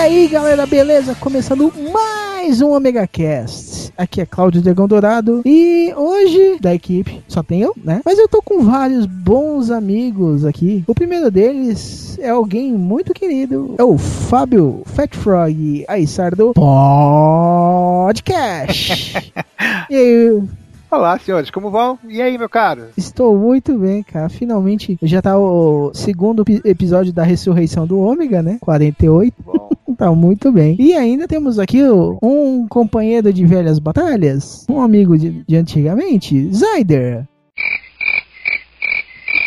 Aí, galera, beleza? Começando mais um Omega Cast. Aqui é Cláudio Dragão Dourado e hoje da equipe só tem eu, né? Mas eu tô com vários bons amigos aqui. O primeiro deles é alguém muito querido, é o Fábio Fat Frog Aissar do Podcast. e aí, Olá, senhores, como vão? E aí, meu caro? Estou muito bem, cara. Finalmente já tá o segundo pi- episódio da ressurreição do Ômega, né? 48. Bom. Tá muito bem. E ainda temos aqui um companheiro de velhas batalhas, um amigo de, de antigamente, Zyder.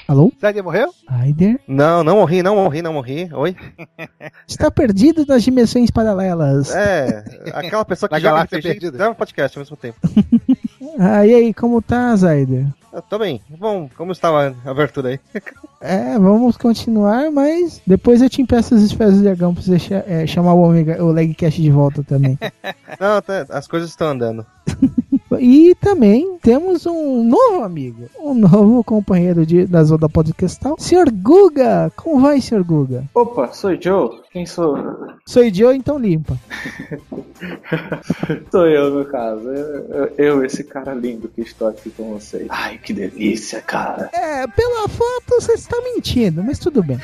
Alô? Zayder morreu? Zyder? Não, não morri, não morri, não morri. Oi? Está perdido nas dimensões paralelas. É, aquela pessoa que Na joga RPG perdida. e grava podcast ao mesmo tempo. Ah, e aí, como tá, Zyder? Eu tô bem. Bom, como estava a abertura aí? É, vamos continuar, mas depois eu te empresto as esferas de dragão pra você cha- é, chamar o Omega, o Legcast de volta também. Não, tá- as coisas estão andando. E também temos um novo amigo, um novo companheiro de, da Zona Podcastal, Sr. Guga. Como vai, Sr. Guga? Opa, sou Joe? Quem sou? Sou idiota, então limpa. sou eu, no caso. Eu, eu- eu, esse cara lindo que estou aqui com vocês. Ai, que delícia, cara. É, pela foto você está mentindo, mas tudo bem.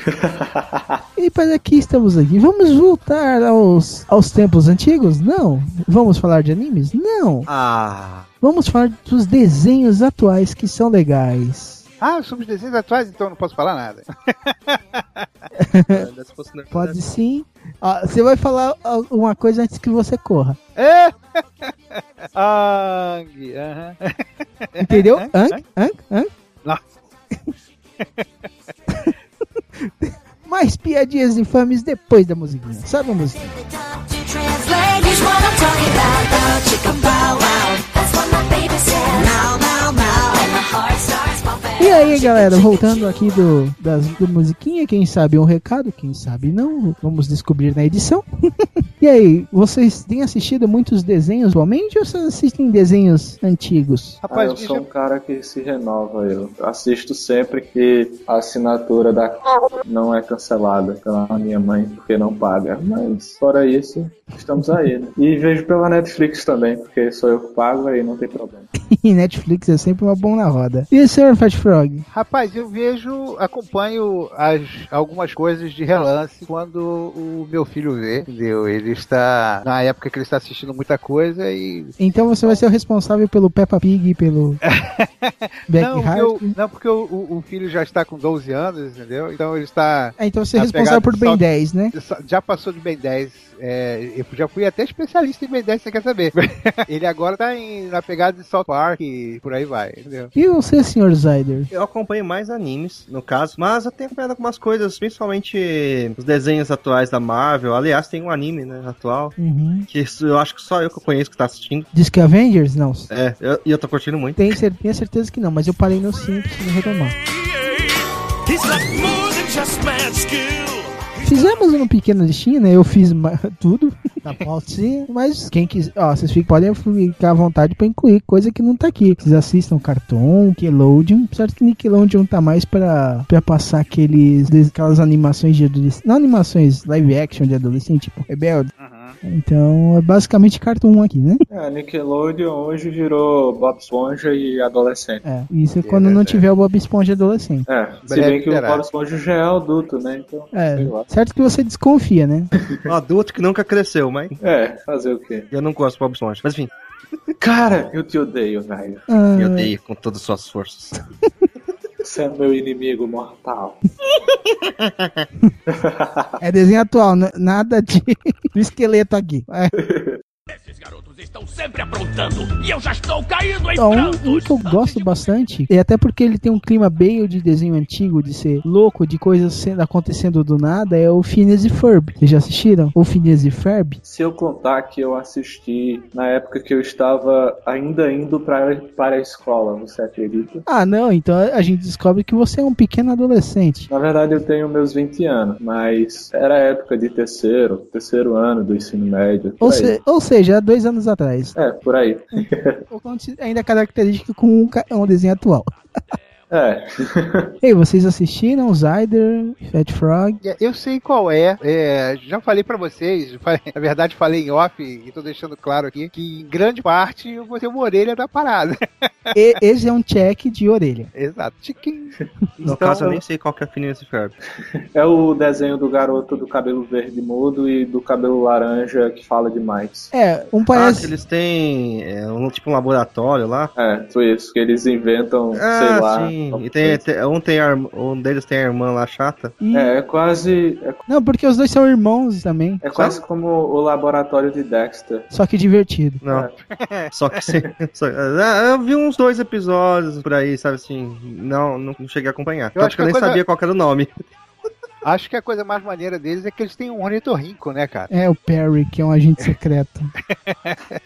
e para aqui estamos aqui. Vamos voltar aos, aos tempos antigos? Não. Vamos falar de animes? Não. Ah. Vamos falar dos desenhos atuais que são legais. Ah, sobre os desenhos atuais, então não posso falar nada. Pode sim. Ah, você vai falar ah, uma coisa antes que você corra. É? Ang, aham. Entendeu? Hã? Hã? Não. Mais piadinhas infames depois da musiquinha. Sabe a musiquinha? Translate, what I'm talking about. Bow wow. That's what my baby said. Now, now, now. And my heart starts pumping. E aí, galera, voltando aqui do, das, do musiquinha, quem sabe um recado, quem sabe não, vamos descobrir na edição. e aí, vocês têm assistido muitos desenhos atualmente ou vocês assistem desenhos antigos? Ah, Rapaz, eu bicho, sou um cara que se renova. Eu assisto sempre que a assinatura da não é cancelada pela minha mãe porque não paga. Mas fora isso, estamos aí, né? E vejo pela Netflix também, porque sou eu que pago aí não tem problema. E Netflix é sempre uma bom na roda. E o Sr. Fat Frog? Rapaz, eu vejo, acompanho as, algumas coisas de relance quando o meu filho vê, entendeu? Ele está, na época que ele está assistindo muita coisa e... Então você vai ser o responsável pelo Peppa Pig e pelo Não, eu- não, porque o, o- filho já está com 12 anos, entendeu? Então ele está... Ah, então você é responsável por Ben só- 10, né? Já passou de Ben 10. é, eu já fui até especialista em Ben 10, você quer saber. ele agora tá em- na pegada de South Park e por aí vai, entendeu? E você, Sr. Zyder? Eu acompanho mais animes, no caso, mas eu tenho acompanhado algumas coisas, principalmente os desenhos atuais da Marvel. Aliás, tem um anime, né, atual, Uhum. que isso eu acho que só eu que eu conheço que tá assistindo. Diz que Avengers? Não. É, eu- e eu tô curtindo muito. Tenho, cer tenho certeza que não, mas eu parei no 5 preciso retomar. He's got more than just mad skill. Fizemos um pequeno listinha, né? Eu fiz tudo na pautinha, mas quem quiser, ó, vocês fiquem- podem ficar à vontade pra incluir coisa que não tá aqui. Vocês assistam Cartoon, Nickelodeon, certo que Nickelodeon tá mais pra, pra passar aqueles, aquelas animações de adolescente, não animações live action de adolescente, tipo Rebelde. Então é basicamente Cartoon aqui, né? É, Nickelodeon hoje virou Bob Esponja e adolescente. É, isso é quando não tiver o Bob Esponja adolescente. É, se Breve bem que o. Bob Esponja já é adulto, né? Então, É, sei lá. certo que você desconfia, né? Um adulto que nunca cresceu, mas É, fazer o quê? eu não gosto do Bob Esponja. Mas enfim, Cara, eu te odeio, velho. Ah, eu odeio com todas as suas forças. Você é meu inimigo mortal. É desenho atual, nada de do esqueleto aqui. É. Estão sempre aprontando e eu já estou caindo em Então, um, um que eu gosto bastante, e até porque ele tem um clima bem de desenho antigo, de ser louco, de coisas sendo, acontecendo do nada, é o Phineas e Ferb. Vocês já assistiram? O Phineas e Ferb? Se eu contar que eu assisti na época que eu estava ainda indo pra, para a escola, você acredita? Ah, não, então a gente descobre que você é um pequeno adolescente. Na verdade, eu tenho meus 20 anos, mas era a época de terceiro, terceiro ano do ensino médio. Ou, se- ou seja, há dois anos atrás. É, por aí. Ainda característica com um, um desenho atual. É. Ei, vocês assistiram Zyder, Fat Frog? É, Eu sei qual é. é, já falei pra vocês, na verdade falei em off e tô deixando claro aqui que em grande parte eu vou ter uma orelha da parada. E- esse é um check de orelha. Exato. Chiquinho. No Então, caso, eu nem sei qual que é a Phineas e Ferb. É o desenho do garoto do cabelo verde mudo e do cabelo laranja que fala demais. É, um Ah, parece. que eles têm é, um, tipo um laboratório lá. É, foi isso, que eles inventam, sei Ah, lá. sim. E tem, tem- um, tem a um deles tem a irmã lá chata. e- É, é quase. É, Não, porque os dois são irmãos também. é quase como o laboratório de Dexter. Só que divertido. Não. Só que sim. só- ah, eu vi uns dois episódios por aí, sabe assim. Não, não, cheguei a acompanhar. Eu Tanto acho que eu nem coisa- sabia qual que era o nome. Acho que a coisa mais maneira deles é que eles têm um ornitorrinco, né, cara? É o Perry, que é um agente secreto.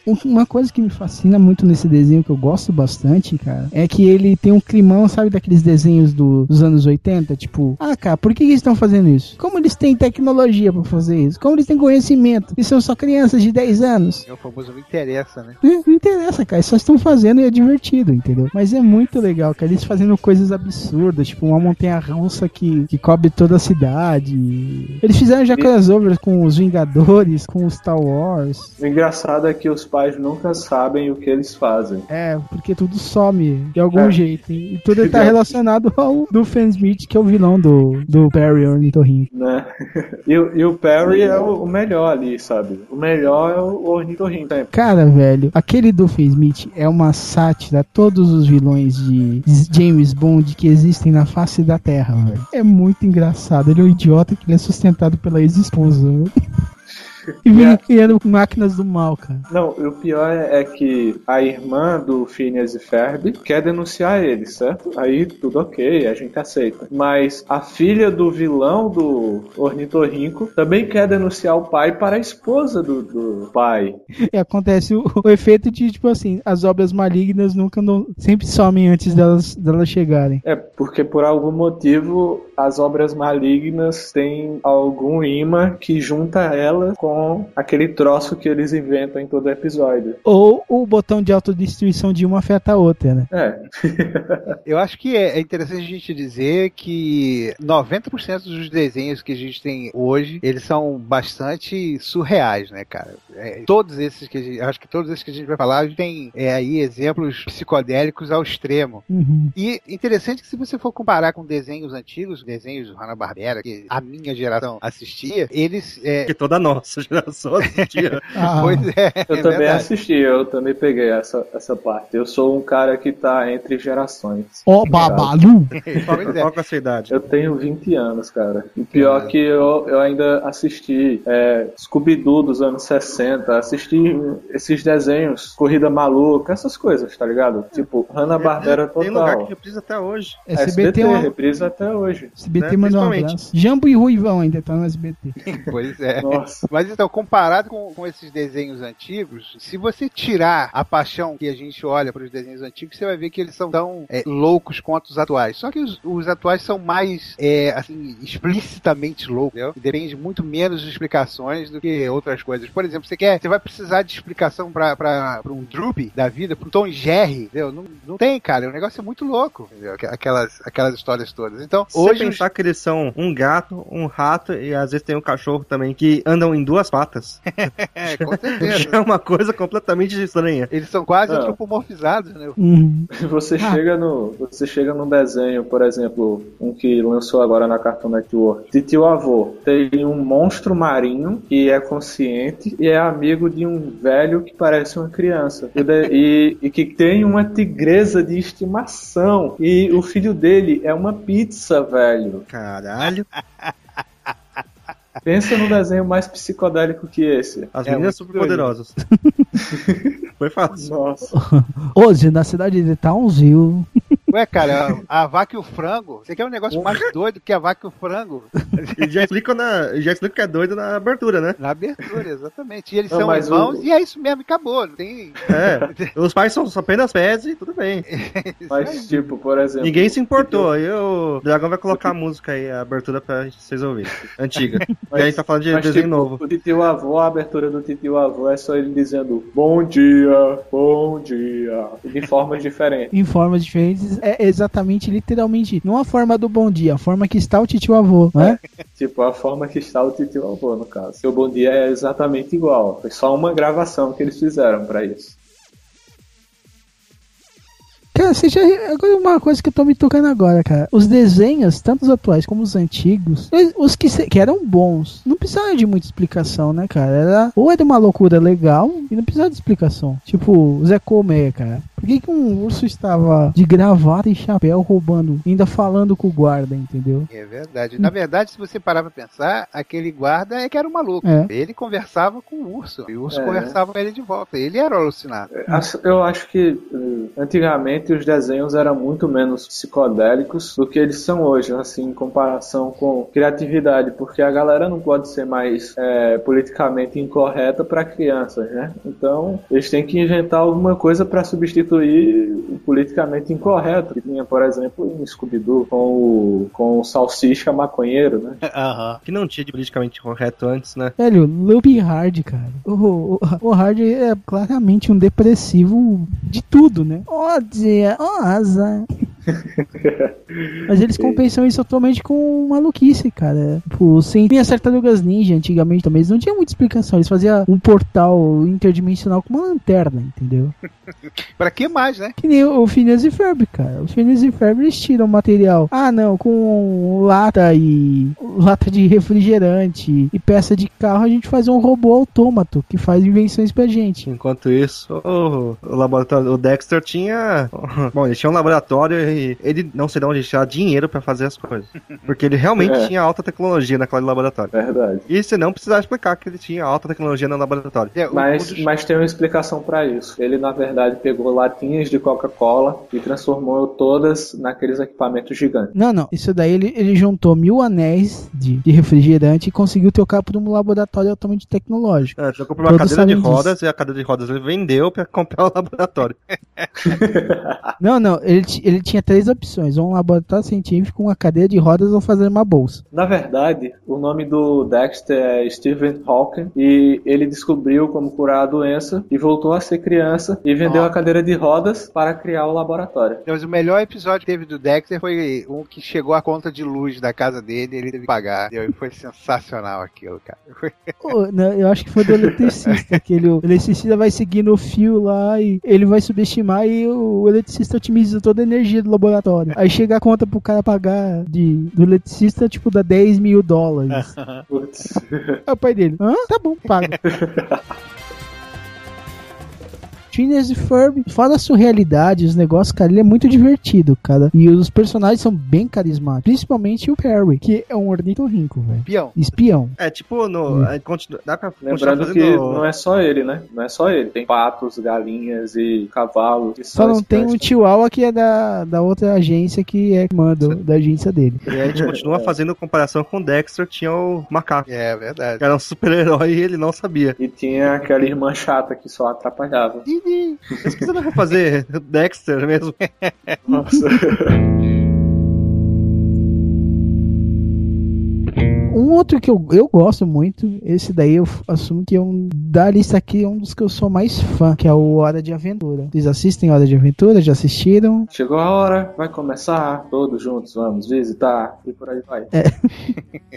Um- Uma coisa que me fascina muito nesse desenho, que eu gosto bastante, cara, é que ele tem um climão, sabe, daqueles desenhos do- dos anos 80? Tipo, ah, cara, por que eles estão fazendo isso? Como eles têm tecnologia pra fazer isso? Como eles têm conhecimento? E são só crianças de 10 anos? É o famoso me interessa, né? Não não interessa, cara, eles só estão fazendo e é divertido, entendeu? Mas é muito legal, cara, eles fazendo coisas absurdas, tipo uma montanha russa que, que cobre toda a cidade. Eles fizeram já crossovers com os Vingadores, com os Star Wars. O engraçado é que os pais nunca sabem o que eles fazem. É, porque tudo some de algum É. jeito. E tudo tá relacionado ao do Fan Smith, que é o vilão do, do Perry Ornitorrinco. Né? E, o- e o Perry é o, o melhor ali, sabe? O melhor é o ornitorrinco. Cara, velho, aquele do Fan Smith é uma sátira a todos os vilões de James Bond que existem na face da Terra, velho. É muito engraçado. Ele é um idiota que ele é sustentado pela ex-esposa. E vem criando máquinas do mal, cara. Não, o pior é, é que a irmã do Phineas e Ferb quer denunciar ele, certo? Aí tudo ok, a gente aceita. Mas a filha do vilão do ornitorrinco também quer denunciar o pai para a esposa do, do pai. E acontece o, o efeito de, tipo assim, as obras malignas nunca não, sempre somem antes delas, delas chegarem. É, porque por algum motivo as obras malignas têm algum imã que junta ela com aquele troço que eles inventam em todo episódio. Ou o botão de autodestruição de uma afeta a outra, né? É, Eu acho que é é interessante a gente dizer que 90% dos desenhos que a gente tem hoje, eles são bastante surreais, né, cara? É, todos esses que a gente, acho que todos esses que a gente vai falar tem é, aí exemplos psicodélicos ao extremo. Uhum. E interessante que se você for comparar com desenhos antigos, desenhos do Hanna-Barbera, que a minha geração assistia, eles... É, Que toda a nossa geração assistia. Ah, pois é, eu é também verdade. assisti, eu também peguei essa, essa parte. Eu sou um cara que tá entre gerações. Ó, Babalu! Pois é. Qual que é a sua idade? Eu tenho 20 anos, cara. E pior que eu, eu ainda assisti é, Scooby-Doo dos anos 60, assisti esses desenhos, Corrida Maluca, essas coisas, tá ligado? Tipo, Hanna-Barbera Tem lugar que total. reprisa até hoje. SBT, SBT, é uma- reprisa até hoje. SBT né? mandou um abraço. Jambo e Ruivão ainda tá no SBT. Pois é. Nossa. Mas então, comparado com, com esses desenhos antigos, se você tirar a paixão que a gente olha para os desenhos antigos, você vai ver que eles são tão é, loucos quanto os atuais. Só que os, os atuais são mais, é, assim, explicitamente loucos, entendeu? E depende muito menos de explicações do que outras coisas. Por exemplo, você quer, você vai precisar de explicação para um Droopy da vida, para um Tom Jerry, entendeu? Não, não tem, cara. O negócio é muito louco, entendeu? Aquelas, aquelas histórias todas. Então, Se hoje pensar que eles são um gato, um rato e às vezes tem um cachorro também que andam em duas patas, é, com certeza. é uma coisa completamente estranha. Eles são quase Ah. antropomorfizados, né? Uhum. Você Ah. chega no, você chega num desenho, por exemplo, um que lançou agora na Cartoon Network, de tio avô. Tem um monstro marinho que é consciente e é amigo de um velho que parece uma criança. E, de- e- e que tem uma tigresa de estimação. E o filho dele dele é uma pizza, velho. Caralho. Pensa num desenho mais psicodélico que esse. As É meninas super poderosas. Foi fácil. Nossa. Hoje, na cidade de Townsville. Ué, cara, a, a vaca e o frango. Você quer um negócio mais doido que a vaca e o frango? E já explica, na, já explica que é doido na abertura, né? Na abertura, exatamente. E eles Não, são mas irmãos o- e é isso mesmo, acabou. Não tem. É. Os pais são apenas pés e tudo bem. Mas, tipo, por exemplo. Ninguém se importou. Aí o Dragão vai colocar a música aí, a abertura pra vocês ouvirem. Antiga. e a gente tá falando de Mas, desenho tipo, novo. O titio avô, a abertura do titio avô é só ele dizendo bom dia, bom dia, de formas diferentes. em formas diferentes, é exatamente, literalmente, não a forma do bom dia, a forma que está o titio avô, né? Tipo, a forma que está o titio avô, no caso. Seu bom dia é exatamente igual. Foi só uma gravação que eles fizeram pra isso. Cara, você já. Agora uma coisa que eu tô me tocando agora, cara. Os desenhos, tanto os atuais como os antigos, eles- os que, se- que eram bons, não precisavam de muita explicação, né, cara? Era, ou era uma loucura legal e não precisava de explicação. Tipo, o Zé Colmeia, cara. Por que, que um urso estava de gravata e chapéu roubando, ainda falando com o guarda, entendeu? É verdade. Na verdade, se você parar pra pensar, aquele guarda é que era um maluco. É. Ele conversava com o urso. E o urso É. conversava com ele de volta. Ele era o alucinado. Acho- Eu acho que eh, antigamente os desenhos eram muito menos psicodélicos do que eles são hoje, assim, em comparação com criatividade, porque a galera não pode ser mais eh, politicamente incorreta para crianças, né? Então eles têm que inventar alguma coisa para substituir o politicamente incorreto que tinha, por exemplo, em Scooby-Doo com o, com o salsicha maconheiro, né? Aham. Que não tinha de politicamente correto antes, né? Velho, Loop Hard, cara. O, o, o Hard é claramente um depressivo de tudo, né? Ó ó asa. Mas eles compensam isso totalmente com maluquice, cara. Tipo, sem tem as tartarugas ninja antigamente também, eles não tinham muita explicação. Eles faziam um portal interdimensional com uma lanterna, entendeu? Pra que mais, né? Que nem o Phineas e Ferb, cara. O Phineas e Ferb eles tiram material. Ah, não, com lata e lata de refrigerante e peça de carro a gente faz um robô autômato que faz invenções pra gente. Enquanto isso, o, o laboratório, o Dexter tinha. Bom, ele tinha um laboratório ele não sei de onde tinha dinheiro pra fazer as coisas. Porque ele realmente É. tinha alta tecnologia naquele laboratório. Verdade. E você não precisava explicar que ele tinha alta tecnologia no laboratório. É, o- Mas, dos- mas tem uma explicação para isso. Ele, na verdade, pegou latinhas de Coca-Cola e transformou todas naqueles equipamentos gigantes. Não, não. Isso daí ele, ele juntou mil anéis de, de refrigerante e conseguiu trocar por um laboratório altamente tecnológico. É, trocou por uma Todos cadeira de rodas e a cadeira de rodas ele vendeu pra comprar o laboratório. Não, não. Ele, ele tinha três opções: ou um laboratório científico, uma cadeira de rodas ou fazer uma bolsa. Na verdade, o nome do Dexter é Stephen Hawking e ele descobriu como curar a doença e voltou a ser criança e vendeu a cadeira de rodas para criar o laboratório. Mas o melhor episódio que teve do Dexter foi um que chegou a conta de luz da casa dele e ele teve que pagar. E foi sensacional aquilo, cara. Ô, não, eu acho que foi do eletricista, que ele, o eletricista vai seguindo o fio lá e ele vai subestimar e o eletricista otimiza toda a energia do laboratório. Aí chega a conta pro cara pagar de, do eletricista, tipo, dá 10 mil dólares. Putz. Aí o pai dele, hã? Tá bom, paga. Phineas e Ferb, fora a surrealidade, os negócios, cara, ele é muito divertido, cara. E os personagens são bem carismáticos. Principalmente o Perry, que é um ornitorrinco, velho. Pião. Espião. É, tipo, no, a gente continua, dá pra Lembrando que não é só ele, né? Não é só ele. Tem patos, galinhas e cavalos. Só não tem um. Chihuahua que é da, da outra agência que é manda da agência dele. E a gente continua fazendo comparação com o Dexter, tinha o macaco. É verdade. Que era um super-herói e ele não sabia. E tinha aquela irmã chata que só atrapalhava. Mas não vai fazer Dexter mesmo? Nossa. Um outro que eu, eu gosto muito, esse daí eu assumo que é um da lista aqui é um dos que eu sou mais fã, que é o Hora de Aventura. Vocês assistem Hora de Aventura? Já assistiram? Chegou a hora, vai começar, todos juntos vamos visitar e por aí vai.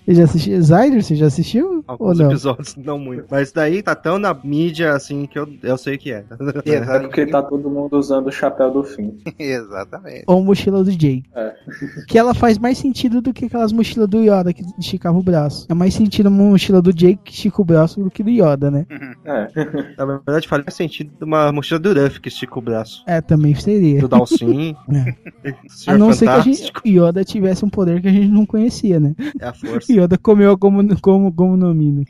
Você já assistiu? Zyder, você já assistiu? Ou Alguns não? episódios, não muito. Mas daí tá tão na mídia assim que eu, eu sei que é. É porque tá todo mundo usando o chapéu do fim. Exatamente. Ou Mochila do Jay. É. Que ela faz mais sentido do que aquelas mochilas do Yoda que esticava o braço. É mais sentido uma mochila do Jake que estica o braço do que do Yoda, né? É. Na verdade, faria sentido uma mochila do Ruff que estica o braço. É, também seria. Do Dalsin. É. A não ser que a gente, Yoda tivesse um poder que a gente não conhecia, né? É a força. Yoda comeu como, como, como no Mina.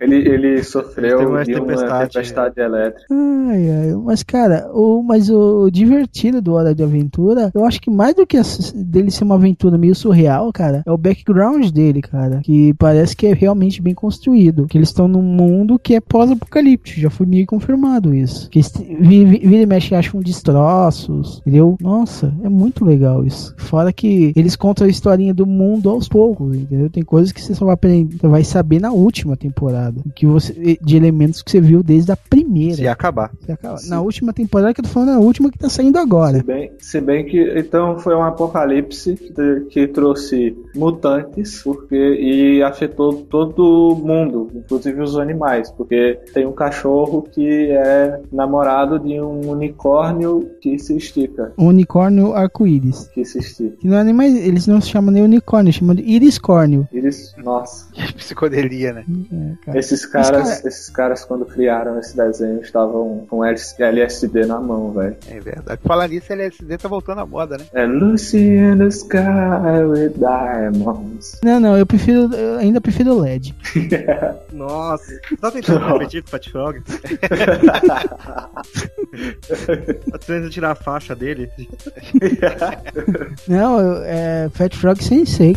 Ele, ele sofreu uma de uma tempestade. tempestade elétrica. Ai, ai, mas cara, o, mas o divertido do Hora de Aventura, eu acho que mais do que essa- dele ser uma aventura meio surreal, cara, é o background dele, cara, que parece que é realmente bem construído, que eles estão num mundo que é pós-apocalíptico, já foi meio confirmado isso, que eles vira e mexe acham destroços, entendeu? Nossa, é muito legal isso. Fora que eles contam a historinha do mundo aos poucos, entendeu? Tem coisas que você só vai aprender, você vai saber na última temporada, que você de elementos que você viu desde a primeira. Se acabar. Se acaba- Na última temporada que eu tô falando, é a última que tá saindo agora. Se bem, se bem que então foi um apocalipse que, que trouxe mutantes porque e afetou todo mundo, inclusive os animais, porque tem um cachorro que é namorado de um unicórnio que se estica, O unicórnio arco-íris. que se estica. Que não é nem mais. Eles não se chamam nem unicórnio, chamam de iriscórnio. Eles, nossa, Que psicodelia, né? É, cara. Esses caras, cara- esses caras quando criaram esse desenho estavam com LSD na mão, velho. É verdade. Falar nisso, LSD tá voltando à moda, né? É Lucy in the sky with diamonds. Não, não, eu prefiro. Eu ainda prefiro o LED. Nossa. Tá tentando competir com o Fat Frog? tá tentando tirar a faixa dele? Não, é Fat Frog Sensei.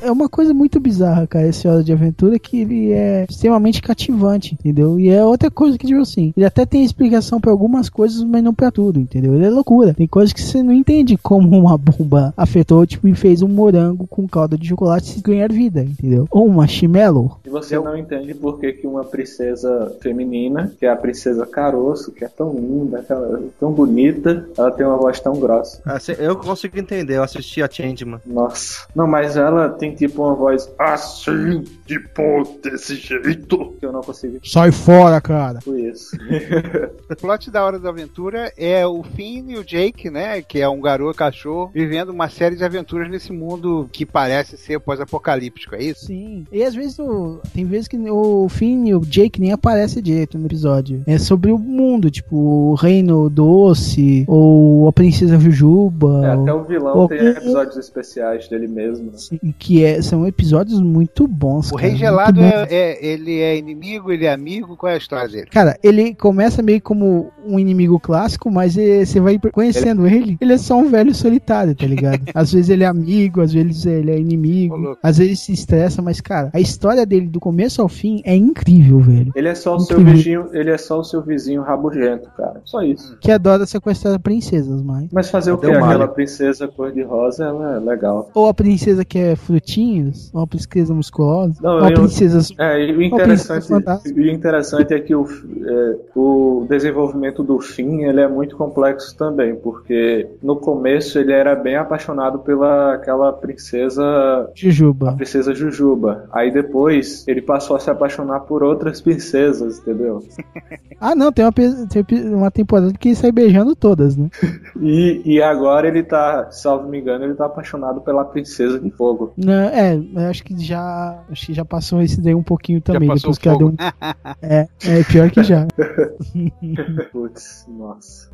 É uma coisa muito bizarra, cara, esse Hora de Aventura, que ele é extremamente cativante, entendeu? E é outra coisa que, tipo assim, ele até tem explicação pra algumas coisas, mas não pra tudo, entendeu? Ele é loucura. Tem coisas que você não entende como uma bomba afetou, tipo, e fez um morango com calda de chocolate ganhar vida, entendeu? Ou um marshmallow. E você não entende por que, que uma princesa feminina, que é a princesa Caroço, que é tão linda, aquela- tão bonita, ela tem uma voz tão grossa. Ah, Eu consigo entender, eu assisti a Changeman. Nossa. Não, mas ela tem tipo uma voz assim, tipo, desse jeito, que eu não consigo Sai fora, cara. por isso. O plot da Hora da Aventura é o Finn e o Jake, né? Que é um garoto cachorro, vivendo uma série de aventuras nesse mundo que parece ser pós-apocalíptico, é isso? Sim. E às vezes o- tem vezes que o Finn e o Jake nem aparecem direito no episódio. É sobre o mundo, tipo, o Reino Doce, ou a Princesa Jujuba. É, ou- até o vilão ou- tem episódios especiais dele mesmo. Sim, que é, são episódios muito bons. O cara, Rei Gelado é, é- ele é inimigo, ele é amigo, qual é a história dele? Cara, ele começa meio como um inimigo clássico, mas eh, você vai conhecendo ele, ele é só um velho solitário, tá ligado? às vezes ele é amigo, às vezes ele é inimigo, às vezes se estressa, mas, cara, a história dele do começo ao fim é incrível, velho. Ele é só o seu vizinho, ele é só o seu vizinho rabugento, cara. Só isso. Que adora sequestrar princesas, mas. Mas fazer o que? Aquela princesa cor-de-rosa, ela é legal. Ou a princesa que é frutinhos, ou a princesa musculosa, Não, ou a eu- princesa. É, e o interessante, o interessante é que o, é, o desenvolvimento do Finn ele é muito complexo também, porque no começo ele era bem apaixonado pela aquela princesa, a Jujuba. princesa Jujuba. Aí depois ele passou a se apaixonar por outras princesas, entendeu? Ah, não, tem uma, tem uma temporada que ele sai beijando todas, né? E, e agora ele tá, salvo me engano, ele tá apaixonado pela princesa de fogo. Não, é, eu acho que já. Acho que já passou esse daí um pouquinho também. passou Depois que ela deu fogo. um. É, é pior que já. Putz, nossa.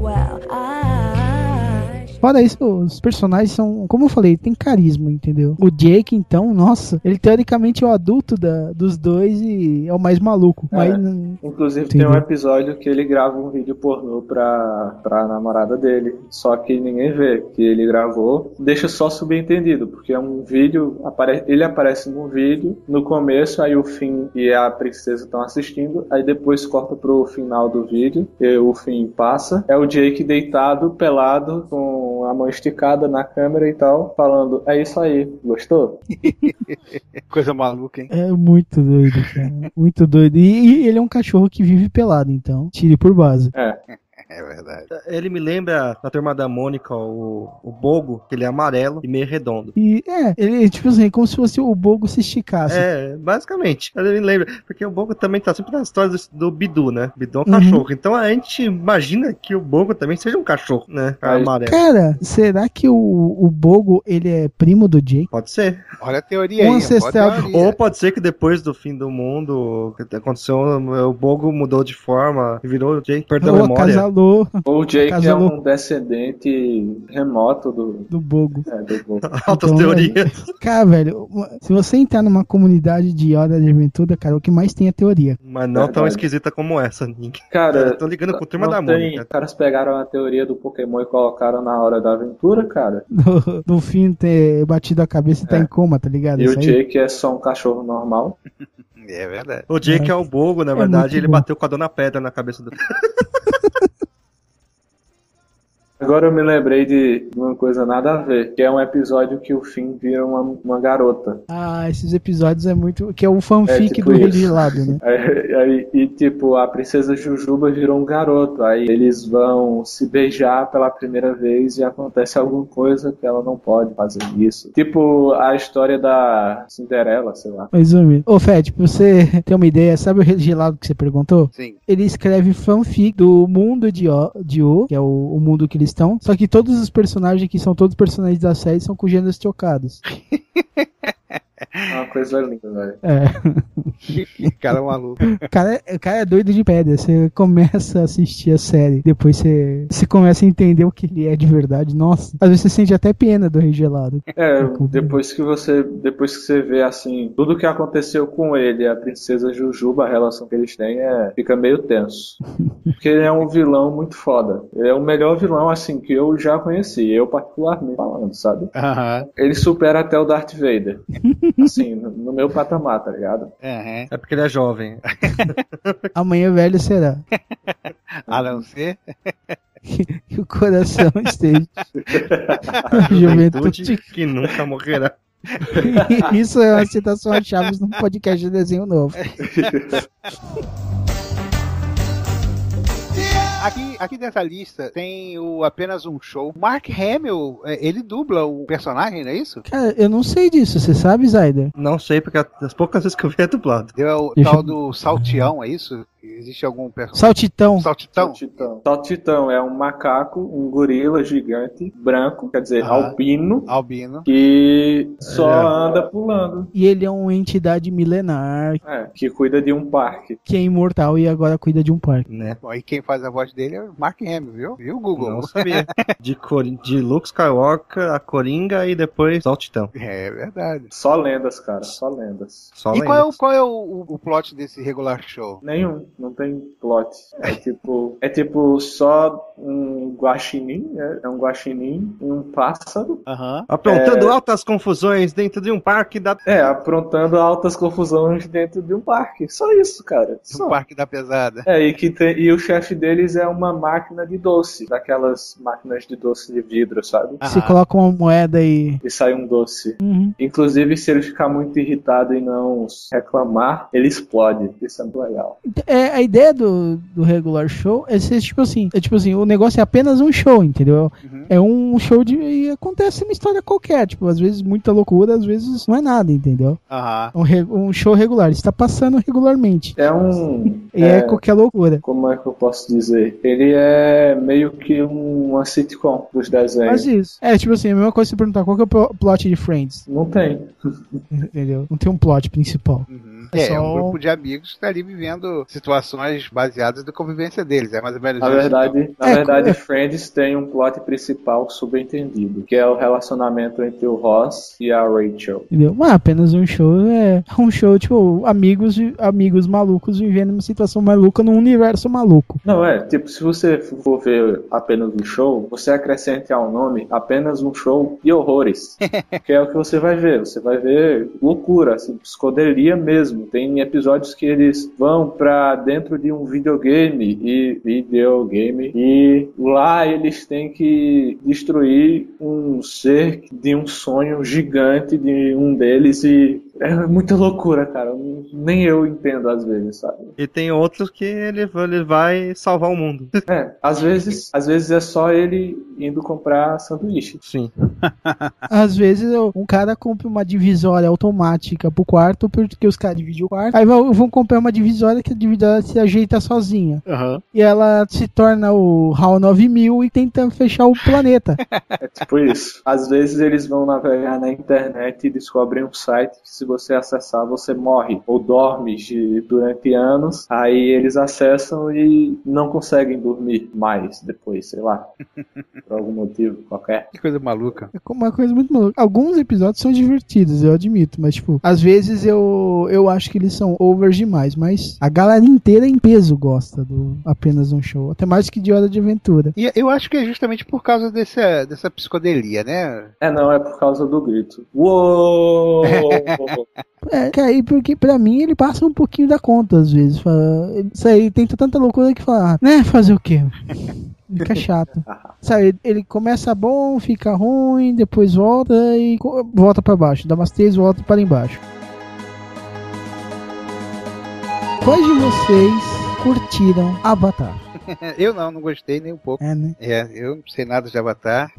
Well, I. Fora isso, os personagens são, como eu falei, tem carisma, entendeu? O Jake, então, nossa, ele teoricamente é o adulto da, dos dois e é o mais maluco. É. Mas Inclusive Entendi. tem um episódio que ele grava um vídeo pornô pra, pra namorada dele. Só que ninguém vê que ele gravou. Deixa só subentendido, porque é um vídeo. Apare ele aparece num vídeo no começo, aí o Finn e a princesa estão assistindo. Aí depois corta pro final do vídeo. E o Finn passa. É o Jake deitado, pelado, com a mão esticada na câmera e tal, falando: É isso aí, gostou? Coisa maluca, hein? é muito doido, cara. Muito doido. E, e ele é um cachorro que vive pelado, então, tire por base. É. É verdade. Ele me lembra na turma da Mônica, o, o Bogo, que ele é amarelo e meio redondo. E é, ele, tipo assim, é como se fosse o Bogo se esticasse. É, basicamente. Ele me lembra. Porque o Bogo também tá sempre nas histórias do, do Bidu, né? Bidu é um Uhum. cachorro. Então a gente imagina que o Bogo também seja um cachorro, né? Amarelo. Cara, será que o, o Bogo, ele é primo do Jake? Pode ser. Olha a teoria Um aí. ancestral- boa teoria. Ou pode ser que depois do fim do mundo, que aconteceu, o Bogo mudou de forma e virou o Jake, perdeu a memória. Acasalou O Jake é Casalou. um descendente remoto do, do Bogo. é, do Bogo. Altas Então, teorias. Cara, velho, se você entrar numa comunidade de Hora de Aventura, cara, o que mais tem é teoria. Mas não tão Verdade. esquisita como essa, Nick. Cara, Eu tô ligando com a turma da tem- Mônica. Os caras pegaram a teoria do Pokémon e colocaram na hora da aventura, cara. No, no fim, ter batido a cabeça e tá É. em coma, tá ligado? E Isso o aí. Jake é só um cachorro normal. É verdade. O Jake é, o Bogo, na verdade, muito ele bom. bateu com a dona Pedra na cabeça do. Agora eu me lembrei de uma coisa nada a ver, que é um episódio que o Finn vira uma, uma garota. Ah, esses episódios é muito. Que é o fanfic É, tipo do Rei né? Aí, aí- e tipo, a princesa Jujuba virou um garoto. Aí eles vão se beijar pela primeira vez e acontece alguma coisa que ela não pode fazer isso. Tipo a história da Cinderela, sei lá. Mais ou menos. Ô, Fed, pra você ter uma ideia, sabe o Rei Gelado que você perguntou? Sim. Ele escreve fanfic do mundo de O, de o que é o, o mundo que eles Só que todos os personagens que são todos personagens da série são com gêneros trocados. É uma coisa linda, velho. É. Cara maluco. O cara, é- o cara é doido de pedra. Você começa a assistir a série, depois você, você começa a entender o que ele é de verdade. Nossa, às vezes você sente até pena do Rei Gelado. É, depois que você depois que você vê assim tudo que aconteceu com ele, e a princesa Jujuba, a relação que eles têm é fica meio tenso. Porque ele é um vilão muito foda. Ele é o melhor vilão assim que eu já conheci, eu particularmente falando, sabe? Aham. Ele supera até o Darth Vader. Assim, no, meu patamar, tá ligado? Aham. É porque ele é jovem. Amanhã velho será. A não ser. Que o coração esteja. Juventude. que nunca morrerá. Isso é uma citação a Chaves num podcast de desenho novo. Aqui, aqui nessa lista tem o apenas um show. Mark Hamill, é, ele dubla o personagem, não é isso? Cara, eu não sei disso, você sabe, Zayder? Não sei, porque as poucas vezes que eu vi é dublado. É o Deixa tal do Saltião, é isso? Existe algum personagem? Saltitão. Saltitão? Saltitão. Saltitão é um macaco, um gorila gigante, branco, quer dizer, Aham. albino, Albino. que só É. anda pulando. E ele é uma entidade milenar É, que cuida de um parque. que é imortal e agora cuida de um parque. Né? Bom, e quem faz a voz dele é o Mark Hamill, viu? Viu, Google? Não sabia. De, Cor... de Luke Skywalker, a Coringa e depois Saltitão. É verdade. Só lendas, cara, só lendas. Só E qual é, o, lendas. qual é o, o- o plot desse regular show? Nenhum, não tem plot. É tipo, é tipo só um guaxinim, é, é um guaxinim e um pássaro. Aham. Aprontando É. altas confusões dentro de um parque da. É, aprontando altas confusões dentro de um parque. Só isso, cara. Só. Parque da Pesada. É, e, que tem, e o chefe deles é uma máquina de doce, daquelas máquinas de doce de vidro, sabe? Aham. coloca uma moeda e. E sai um doce. Uhum. Inclusive, se ele ficar muito irritado e não reclamar, ele explode. Isso é muito legal. É, a ideia do, do regular show é ser tipo assim, é tipo assim, o negócio é apenas um show, entendeu? Uhum. É um show de. E acontece uma história qualquer, tipo, às vezes muita loucura, às vezes não é nada, entendeu? É um, um show regular, está passando regularmente. É um. E é, qualquer loucura. Como é que eu posso dizer? Ele é meio que um- uma sitcom dos desenhos. Mas isso. É tipo assim, a mesma coisa se perguntar qual que é o pl- plot de Friends, Não tem. entendeu? Não tem um plot principal. Uhum. É É, é um grupo de amigos que está ali vivendo situações baseadas na convivência deles. É mais ou menos Na isso. verdade, na É, verdade, é. Friends tem um plot principal subentendido, que é o relacionamento entre o Ross e a Rachel. Entendeu? Mas apenas um show é um show, tipo, amigos, amigos malucos vivendo uma situação maluca num universo maluco. Não, é, tipo, se você for ver apenas um show, você acrescente ao nome apenas um show e horrores. que é o que você vai ver. Você vai ver loucura, assim, psicodelia mesmo. Tem episódios que eles vão pra dentro de um videogame e videogame e lá eles têm que destruir um ser de um sonho gigante de um deles e é muita loucura, cara. Nem eu entendo às vezes, sabe? E tem outros que ele, ele vai salvar o mundo. É, às vezes, às vezes é só ele indo comprar sanduíche. Sim. Às vezes um cara compra uma divisória automática pro quarto, porque os caras dividem o quarto. Aí vão, comprar uma divisória que a divisória se ajeita sozinha. E ela se torna o HAL 9000 e tenta fechar o planeta. É tipo isso. Às vezes eles vão navegar na internet e descobrem um site que se você acessar você morre ou dorme de- durante anos. Aí eles acessam e não conseguem dormir mais depois, sei lá. Por algum motivo qualquer. Que coisa maluca. É uma coisa muito maluca. Alguns episódios são divertidos, eu admito, mas, tipo, às vezes eu, eu acho que eles são overs demais, mas a galera inteira em peso gosta do apenas um show. Até mais que de Hora de Aventura. E eu acho que é justamente por causa desse, dessa psicodelia, né? É, não, é por causa do grito. Uou! É, cara, e porque pra mim ele passa um pouquinho da conta às vezes. Fala, isso aí tem tanta loucura que fala, ah, né, fazer o quê? Fica chato. Sabe, ele- começa bom, fica ruim, depois volta e volta pra baixo. Dá umas três voltas para embaixo. Quais de vocês curtiram Avatar? Eu não, não gostei nem um pouco. É, né? É, eu não sei nada de Avatar.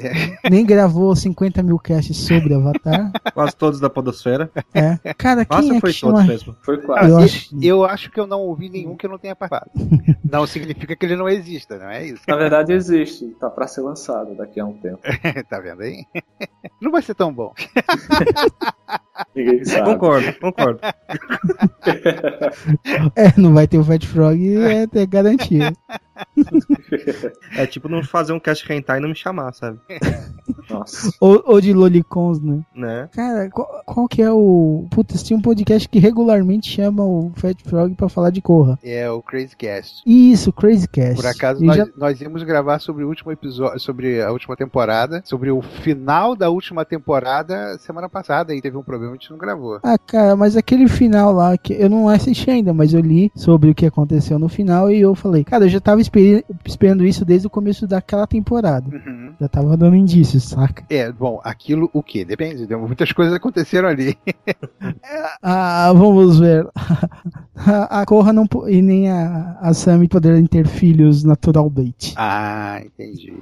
É. Nem gravou 50 mil casts sobre Avatar. Quase todos da podosfera. É. Cara, quem Quase é foi que chama... todos mesmo. Foi quase. Eu E- acho- eu acho que eu não ouvi nenhum que eu não tenha participado. não significa que ele não exista, não é isso? Na verdade existe, tá pra ser lançado daqui a um tempo. tá vendo aí? não vai ser tão bom. Ninguém sabe. Concordo, concordo. É, não vai ter o Fat Frog, é, é garantia. É tipo não fazer um cast hentai e não me chamar, sabe? Nossa. Ou, ou de Lolicons, né? Né? Cara, qual, qual que é o. Putz, tinha um podcast que regularmente chama o Fat Frog pra falar de Corra. É o Crazy Cast. Isso, Crazy Cast. Por acaso nós, já- nós íamos gravar sobre o último episódio, sobre a última temporada, sobre o final da última temporada semana passada e teve um problema a gente não gravou. Ah, cara, mas aquele final lá, que eu não assisti ainda, mas eu li sobre o que aconteceu no final e eu falei, cara, eu já tava esperando isso desde o começo daquela temporada. Já tava dando indícios, saca? É, bom, aquilo o que? Depende, muitas coisas aconteceram ali. Ah, vamos ver. A, a Corra não, po- e nem a, a Sammy poderem ter filhos naturalmente. Ah, entendi.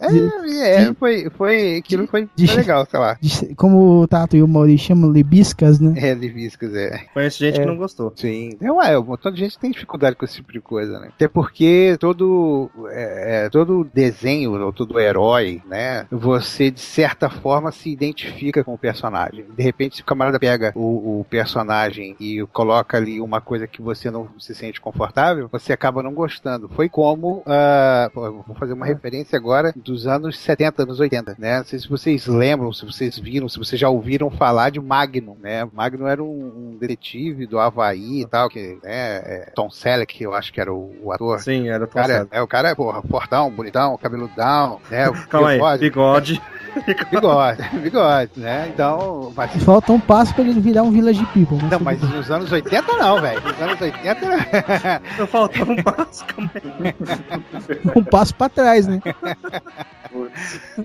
entendi. É, é, foi, foi, aquilo foi, de- legal, sei lá. De- Como o Tato e o Mauri chamam lebiscas, né? É, Liviscas, é. Conheço gente É. que não gostou. Sim. Não, é, um montão de gente tem dificuldade com esse tipo de coisa, né? Até porque todo, é, é, todo desenho, ou todo herói, né? Você, de certa forma, se identifica com o personagem. De repente, se o camarada pega o, o personagem e coloca ali uma coisa que você não se sente confortável, você acaba não gostando. Foi como, eu vou fazer uma referência agora dos anos 70, anos 80, né? Não sei se vocês lembram, se vocês viram, se vocês já ouviram falar de Magnum, né? Magnum era um, um detetive do Havaí e tal, que né, é, Tom Selleck, eu acho que era o, o ator. Sim, era cara, passado. é, o cara é, porra, fortão, bonitão, cabeludão, né? Calma aí, bigode, bigode. bigode, bigode, né? Então, mas Falta um passo pra ele virar um Village People. não, mas nos anos 80 não, velho. Nos anos 80 Eu faltava um passo, calma aí. um passo pra trás, né?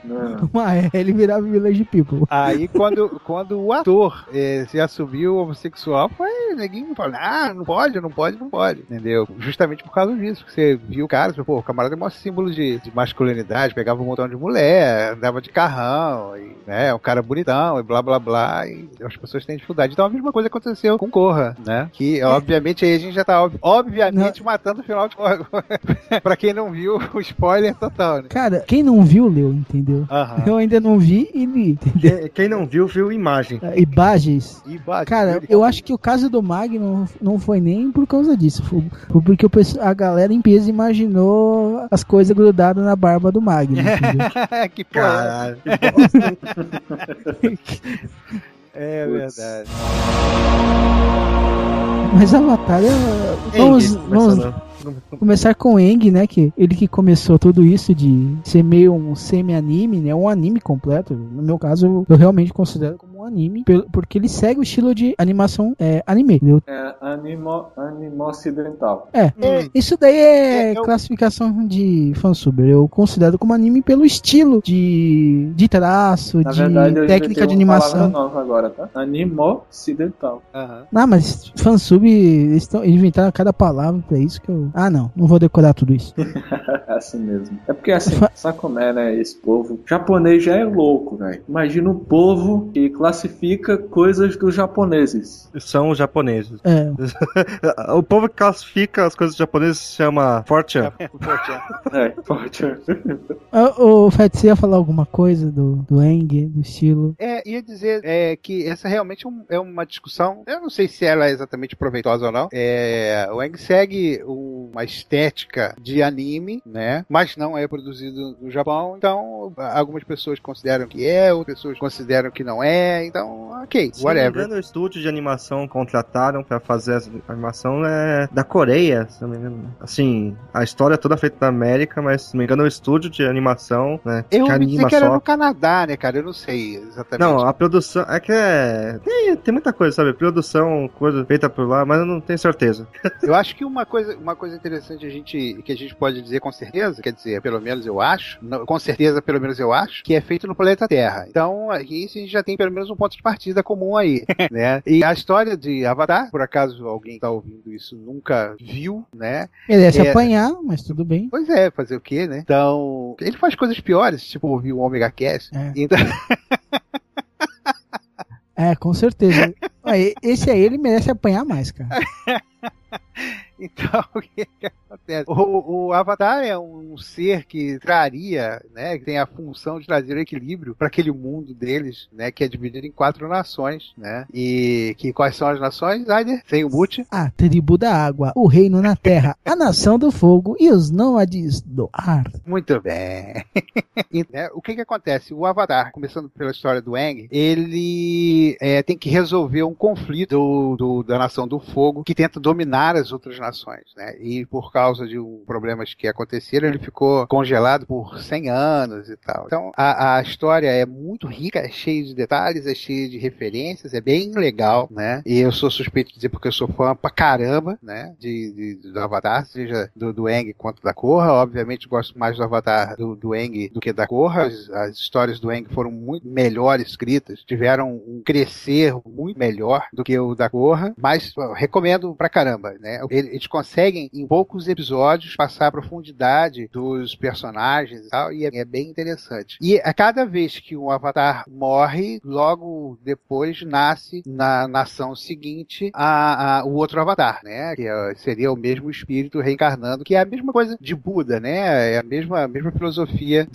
Não. Uma L virava Village People. Aí quando, quando o ator eh, se assumiu homossexual, foi neguinho falando, ah, não pode, não pode, não pode. Entendeu? Justamente por causa disso. que Você viu o cara, você, pô, o camarada é maior símbolo de, de masculinidade, pegava um montão de mulher, andava de carrão, e, né, um cara bonitão, e blá blá blá, e as pessoas têm dificuldade. Então a mesma coisa aconteceu com Corra, né? Que obviamente aí a gente já tá ob- obviamente matando o final de Corra. pra quem não viu, o spoiler total, né? Cara, quem não viu, leu, entendeu? Aham. Eu ainda não vi e li, entendeu? Quem- Quem não viu, viu imagem. Imagens. E bate, Cara, eu acho que o caso do Magnum não foi nem por causa disso. Foi, porque o pessoal- a galera em peso imaginou as coisas grudadas na barba do Magnum. entendeu? que porra. Caralho. É verdade. Mas Avatar é. Ei, Vamos, ninguém vamos. Começar com o Eng, né? Que ele que começou tudo isso de ser meio um semi-anime, né? Um anime completo. No meu caso, eu, eu realmente considero como um anime, pelo- porque ele segue o estilo de animação é, anime. entendeu? É animo, animo ocidental. É, Hum. isso daí é, É, eu- classificação de fansuber. Eu considero como anime pelo estilo de, de traço, Na de verdade, técnica de animação. nova agora, tá? Animo ocidental. Aham. Ah, mas fansub, eles estão inventaram cada palavra pra isso que eu. Ah, não, não vou decorar tudo isso. Assim mesmo. É porque assim, sabe como é, né? Esse povo. japonês já é louco, velho. Imagina um povo que classifica coisas dos japoneses. São os japoneses. É, O povo que classifica as coisas japonesas se chama Fortune. É, pode. o, o Fat, você ia falar alguma coisa do, do Eng, do estilo? É, ia dizer é, que essa realmente é um- é uma discussão. Eu não sei se ela é exatamente proveitosa ou não. É, o Eng segue uma estética de anime, né? Mas não é produzido no Japão. Então, algumas pessoas consideram que é, outras pessoas consideram que não é. Então, ok, Se não me whatever. engano, o estúdio de animação contrataram pra fazer essa animação é da Coreia, se não me engano. Assim, a história é toda feita na América, mas se não me engano, o estúdio de animação, né? Eu que anima que era só. no Canadá, né, cara? Eu não sei exatamente. Não, a produção. É que é. Tem, tem muita coisa, sabe? Produção, coisa feita por lá, mas eu não tenho certeza. Eu acho que uma coisa, uma coisa interessante a gente, que a gente pode dizer com certeza, quer dizer, pelo menos eu acho, não- com certeza, pelo menos eu acho, que é feito no planeta Terra. Então, aqui a gente já tem pelo menos um ponto de partida comum aí, né? E a história de Avatar, por acaso alguém tá ouvindo isso nunca viu, né? Ele ia se É. apanhar, mas tudo bem. Pois é, fazer o quê, né? Então, ele faz coisas piores, tipo ouvir o Omega Cast. É. Então, É, com certeza. Esse aí ele merece apanhar mais, cara. Então, o que? O, o Avatar é um ser que traria, né, que tem a função de trazer o equilíbrio para aquele mundo deles, né, que é dividido em quatro nações, né? E que quais são as nações? Aider, sem o Butch. A tribo da água, o reino na terra, a nação do fogo e os nômades do ar. Muito bem. E, né, o que que acontece? O Avatar, começando pela história do Aang, ele é, tem que resolver um conflito do- do- da nação do fogo que tenta dominar as outras nações, né? E por causa de um, problemas que aconteceram, ele ficou congelado por 100 anos e tal. Então, a, a história é muito rica, é cheia de detalhes, é cheia de referências, é bem legal, né? E eu sou suspeito de dizer porque eu sou fã pra caramba, né? De, de- do Avatar, seja do, do Aang quanto da Korra. Obviamente gosto mais do Avatar do, do Aang do que da Korra. As, as histórias do Aang foram muito melhor escritas, tiveram um crescer muito melhor do que o da Korra, mas recomendo pra caramba, né? Ele- Eles conseguem em poucos episódios passar a profundidade dos personagens e tal, e é, é bem interessante. E a cada vez que um Avatar morre, logo depois nasce na nação seguinte a, a- o outro Avatar, né? Que é- seria o mesmo espírito reencarnando, que é a mesma coisa de Buda, né? É a mesma, a mesma filosofia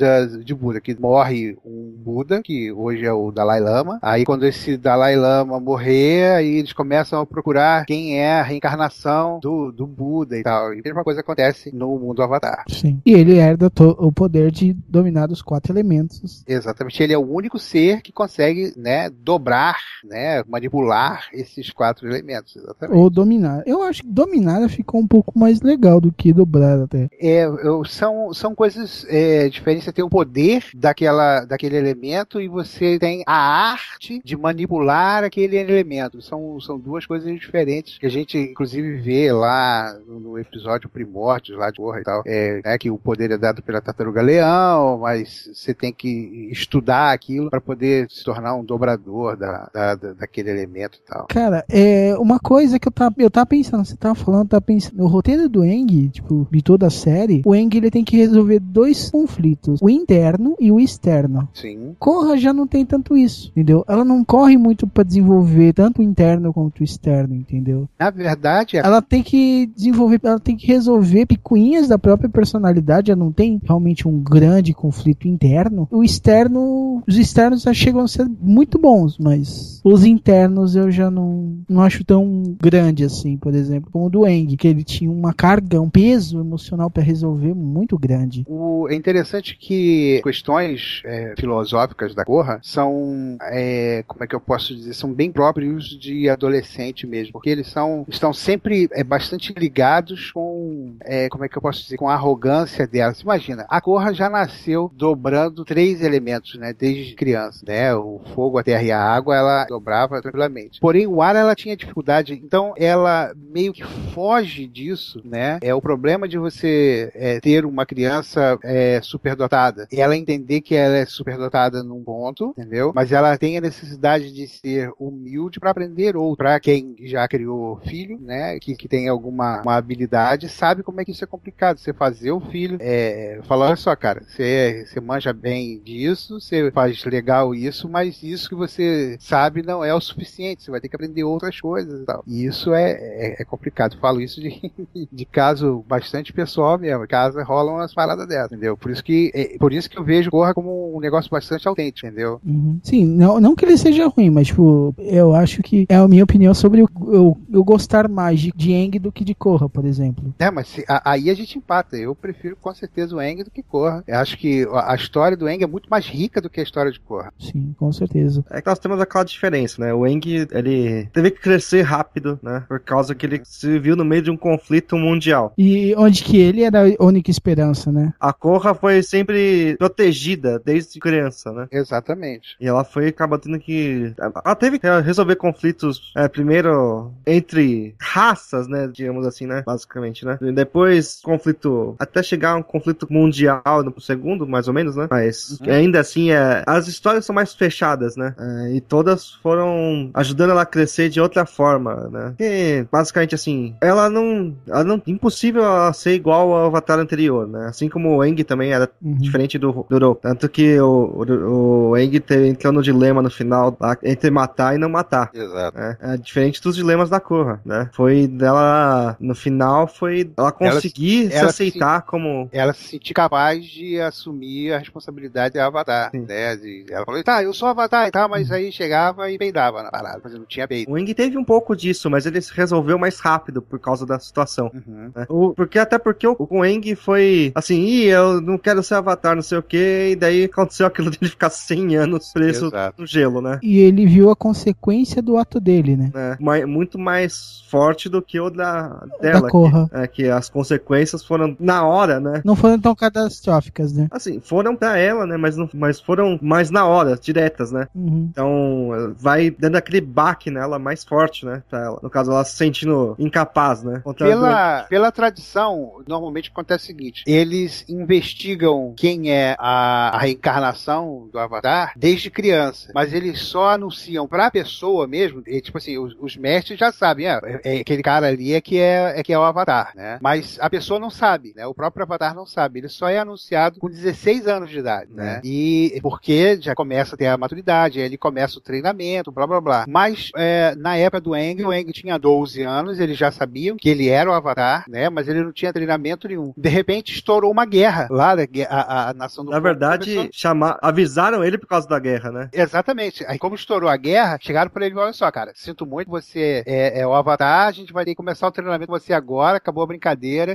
de Buda, que morre um Buda, que hoje é o Dalai Lama. Aí quando esse Dalai Lama morrer, aí eles começam a procurar quem é a reencarnação do, do Buda e tal. E a mesma coisa acontece no mundo Avatar. Sim. E ele herda o poder de dominar os quatro elementos. Exatamente, ele é o único ser que consegue, né, dobrar, né, manipular esses quatro elementos. Exatamente. Ou dominar. Eu acho que dominar ficou um pouco mais legal do que dobrar até. É, eu- são, são coisas é, diferentes. Você tem o poder daquela, daquele elemento e você tem a arte de manipular aquele elemento. São, são duas coisas diferentes que a gente, inclusive, vê lá no, no episódio Primórdios, lá de Porra e tal. É, né, que o poder é dado pela tartaruga leão, mas você tem que estudar aquilo para poder se tornar um dobrador da, da- da- daquele elemento e tal. Cara, é uma coisa que eu tava, eu tava pensando, você tava falando, tava pensando, no roteiro do Eng, tipo, de toda a série, o Eng ele tem que resolver dois conflitos, o interno e o externo. Sim. Korra já não tem tanto isso, entendeu? Ela não corre muito pra desenvolver tanto o interno quanto o externo, entendeu? Na verdade, a Ela tem que desenvolver, ela tem que resolver picuinhas da própria personalidade, ela não tem realmente um grande conflito interno. O externo, os externos já chegam a ser muito bons, mas os internos eu já não, não acho tão grande assim, por exemplo, como o do Eng, que ele tinha uma carga, um peso emocional pra resolver muito grande. O, é interessante que questões é, filosóficas da Corra são, é, como é que eu posso dizer, são bem próprios de adolescente mesmo, porque eles são, estão sempre é, bastante ligados com é, como é que eu posso dizer, com a arrogância dela. Você imagina, a Korra já nasceu dobrando três elementos, né, desde criança, né, o fogo, a terra e a água, ela dobrava tranquilamente. Porém, o ar ela tinha dificuldade, então ela meio que foge disso, né, é o problema de você é, ter uma criança é, superdotada. Ela entender que ela é superdotada num ponto, entendeu? Mas ela tem a necessidade de ser humilde para aprender ou para quem já criou filho, né, que, que tem alguma uma habilidade, sabe como é que isso é complicado. Você fazer o filho, é, falar, olha só, cara, você, você manja bem disso, você faz legal isso, mas isso que você sabe não é o suficiente. Você vai ter que aprender outras coisas e tal. E isso é, é, é complicado. Falo isso de, de caso bastante pessoal mesmo. Caso rolam umas paradas dessas, entendeu? Por isso que é, por isso que eu vejo Corra como um negócio bastante autêntico, entendeu? Uhum. Sim, não, não que ele seja ruim, mas tipo, eu acho que é a minha opinião sobre eu, eu, eu gostar mais de, de Eng do que de Korra, por exemplo. É, mas se- a- aí a gente empata. Eu prefiro com certeza o Eng do que Korra. Eu acho que a, a história do Eng é muito mais rica do que a história de Korra. Sim, com certeza. É que nós temos aquela diferença, né? O Eng, ele teve que crescer rápido, né? Por causa que ele se viu no meio de um conflito mundial. E onde que ele era a única esperança, né? A Korra foi sempre protegida desde criança, né? Exatamente. E ela foi acabar tendo que. Ela teve que resolver conflitos, é, primeiro entre raças, né? Digamos assim, né? Basicamente, né? E depois, conflito. Até chegar a um conflito mundial no segundo, mais ou menos, né? Mas ainda assim, é, as histórias são mais fechadas, né? É, e todas foram ajudando ela a crescer de outra forma, né? Porque, basicamente, assim, ela não. Ela não. Impossível ela ser igual ao Avatar anterior, né? Assim como o Eng também era Uhum. diferente do, do Ro. Tanto que o, o, o te- entrou no dilema no final lá, entre matar e não matar. Exato. né? É diferente dos dilemas da Korra, né? Foi dela, no final, foi ela conseguir se ela aceitar como... Ela se sentir capaz de assumir a responsabilidade de Avatar, Sim. né? De- ela falou, tá, eu sou Avatar e tal, mas aí chegava e peidava na parada, mas não tinha peito. O Aang teve um pouco disso, mas ele se resolveu mais rápido por causa da situação. Uhum. né? O- porque até porque o, o Aang foi assim, Ih, eu não quero ser avatar, não sei o que, e daí aconteceu aquilo dele ficar 100 anos preso Exato. no gelo, né? E ele viu a consequência do ato dele, né? É, muito mais forte do que o da dela. da Korra. Que, é, que as consequências foram na hora, né? Não foram tão catastróficas, né? Assim, foram pra ela, né? Mas, não, mas foram mais na hora, diretas, né? Uhum. Então, eh, vai dando aquele baque nela mais forte, né? Pra ela. No caso, ela se sentindo incapaz, né? Pela, pela tradição, normalmente acontece o seguinte: eles investigam quem é a, a reencarnação do Avatar desde criança, mas eles só anunciam pra pessoa mesmo, e, tipo assim, os, os mestres já sabem, ah, é, é aquele cara ali é que é, é que é o Avatar, né? Mas a pessoa não sabe, né? O próprio Avatar não sabe, ele só é anunciado com 16 anos de idade, né? E porque já começa a ter a maturidade, aí ele começa o treinamento, blá blá blá. Mas é, na época do Eng, o Eng tinha 12 anos, eles já sabiam que ele era o Avatar, né? Mas ele não tinha treinamento nenhum. De repente estourou uma guerra lá, né, a, a, a nação do Na verdade, começou- chamar, avisaram ele por causa da guerra, né? Exatamente. Aí, como estourou a guerra, chegaram pra ele e olha só, cara, sinto muito, você é, é o Avatar, a gente vai ter que começar o treinamento com você agora, acabou a brincadeira.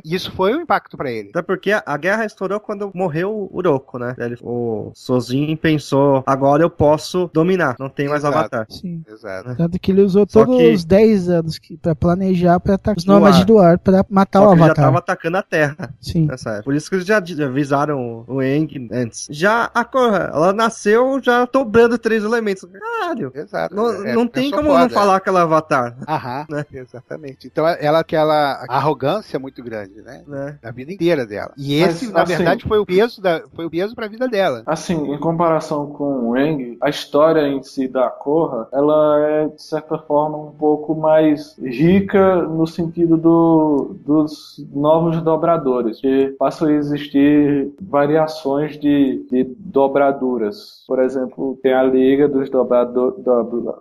E isso foi um impacto pra ele. Até porque a, guerra estourou quando morreu o Uroko, né? Ele, o Sojin pensou, agora eu posso dominar, não tem mais Exato. avatar. Sim. Exato. Tanto que ele usou Só todos que- os 10 anos que, pra planejar pra atacar os No nômades ar. do ar pra matar Só o que ele já Avatar. tava atacando a Terra Sim. nessa época. Por isso que eles já avisaram o Aang antes. Já a Korra, ela nasceu já dobrando três elementos. Caralho! Exato. Não, É, não tem como não foda. falar que ela é avatar, Aham, né? exatamente. Então ela aquela arrogância muito grande, né? né? A vida inteira dela. E Mas, esse, na assim- verdade, foi o peso da, foi o peso pra vida dela. Assim, em comparação com o Eng, a história em si da Korra, ela é, de certa forma, um pouco mais rica no sentido do, dos novos dobradores, que passam a existir variações de, de dobraduras. Por exemplo, tem a Liga dos Dobradores... Do, do,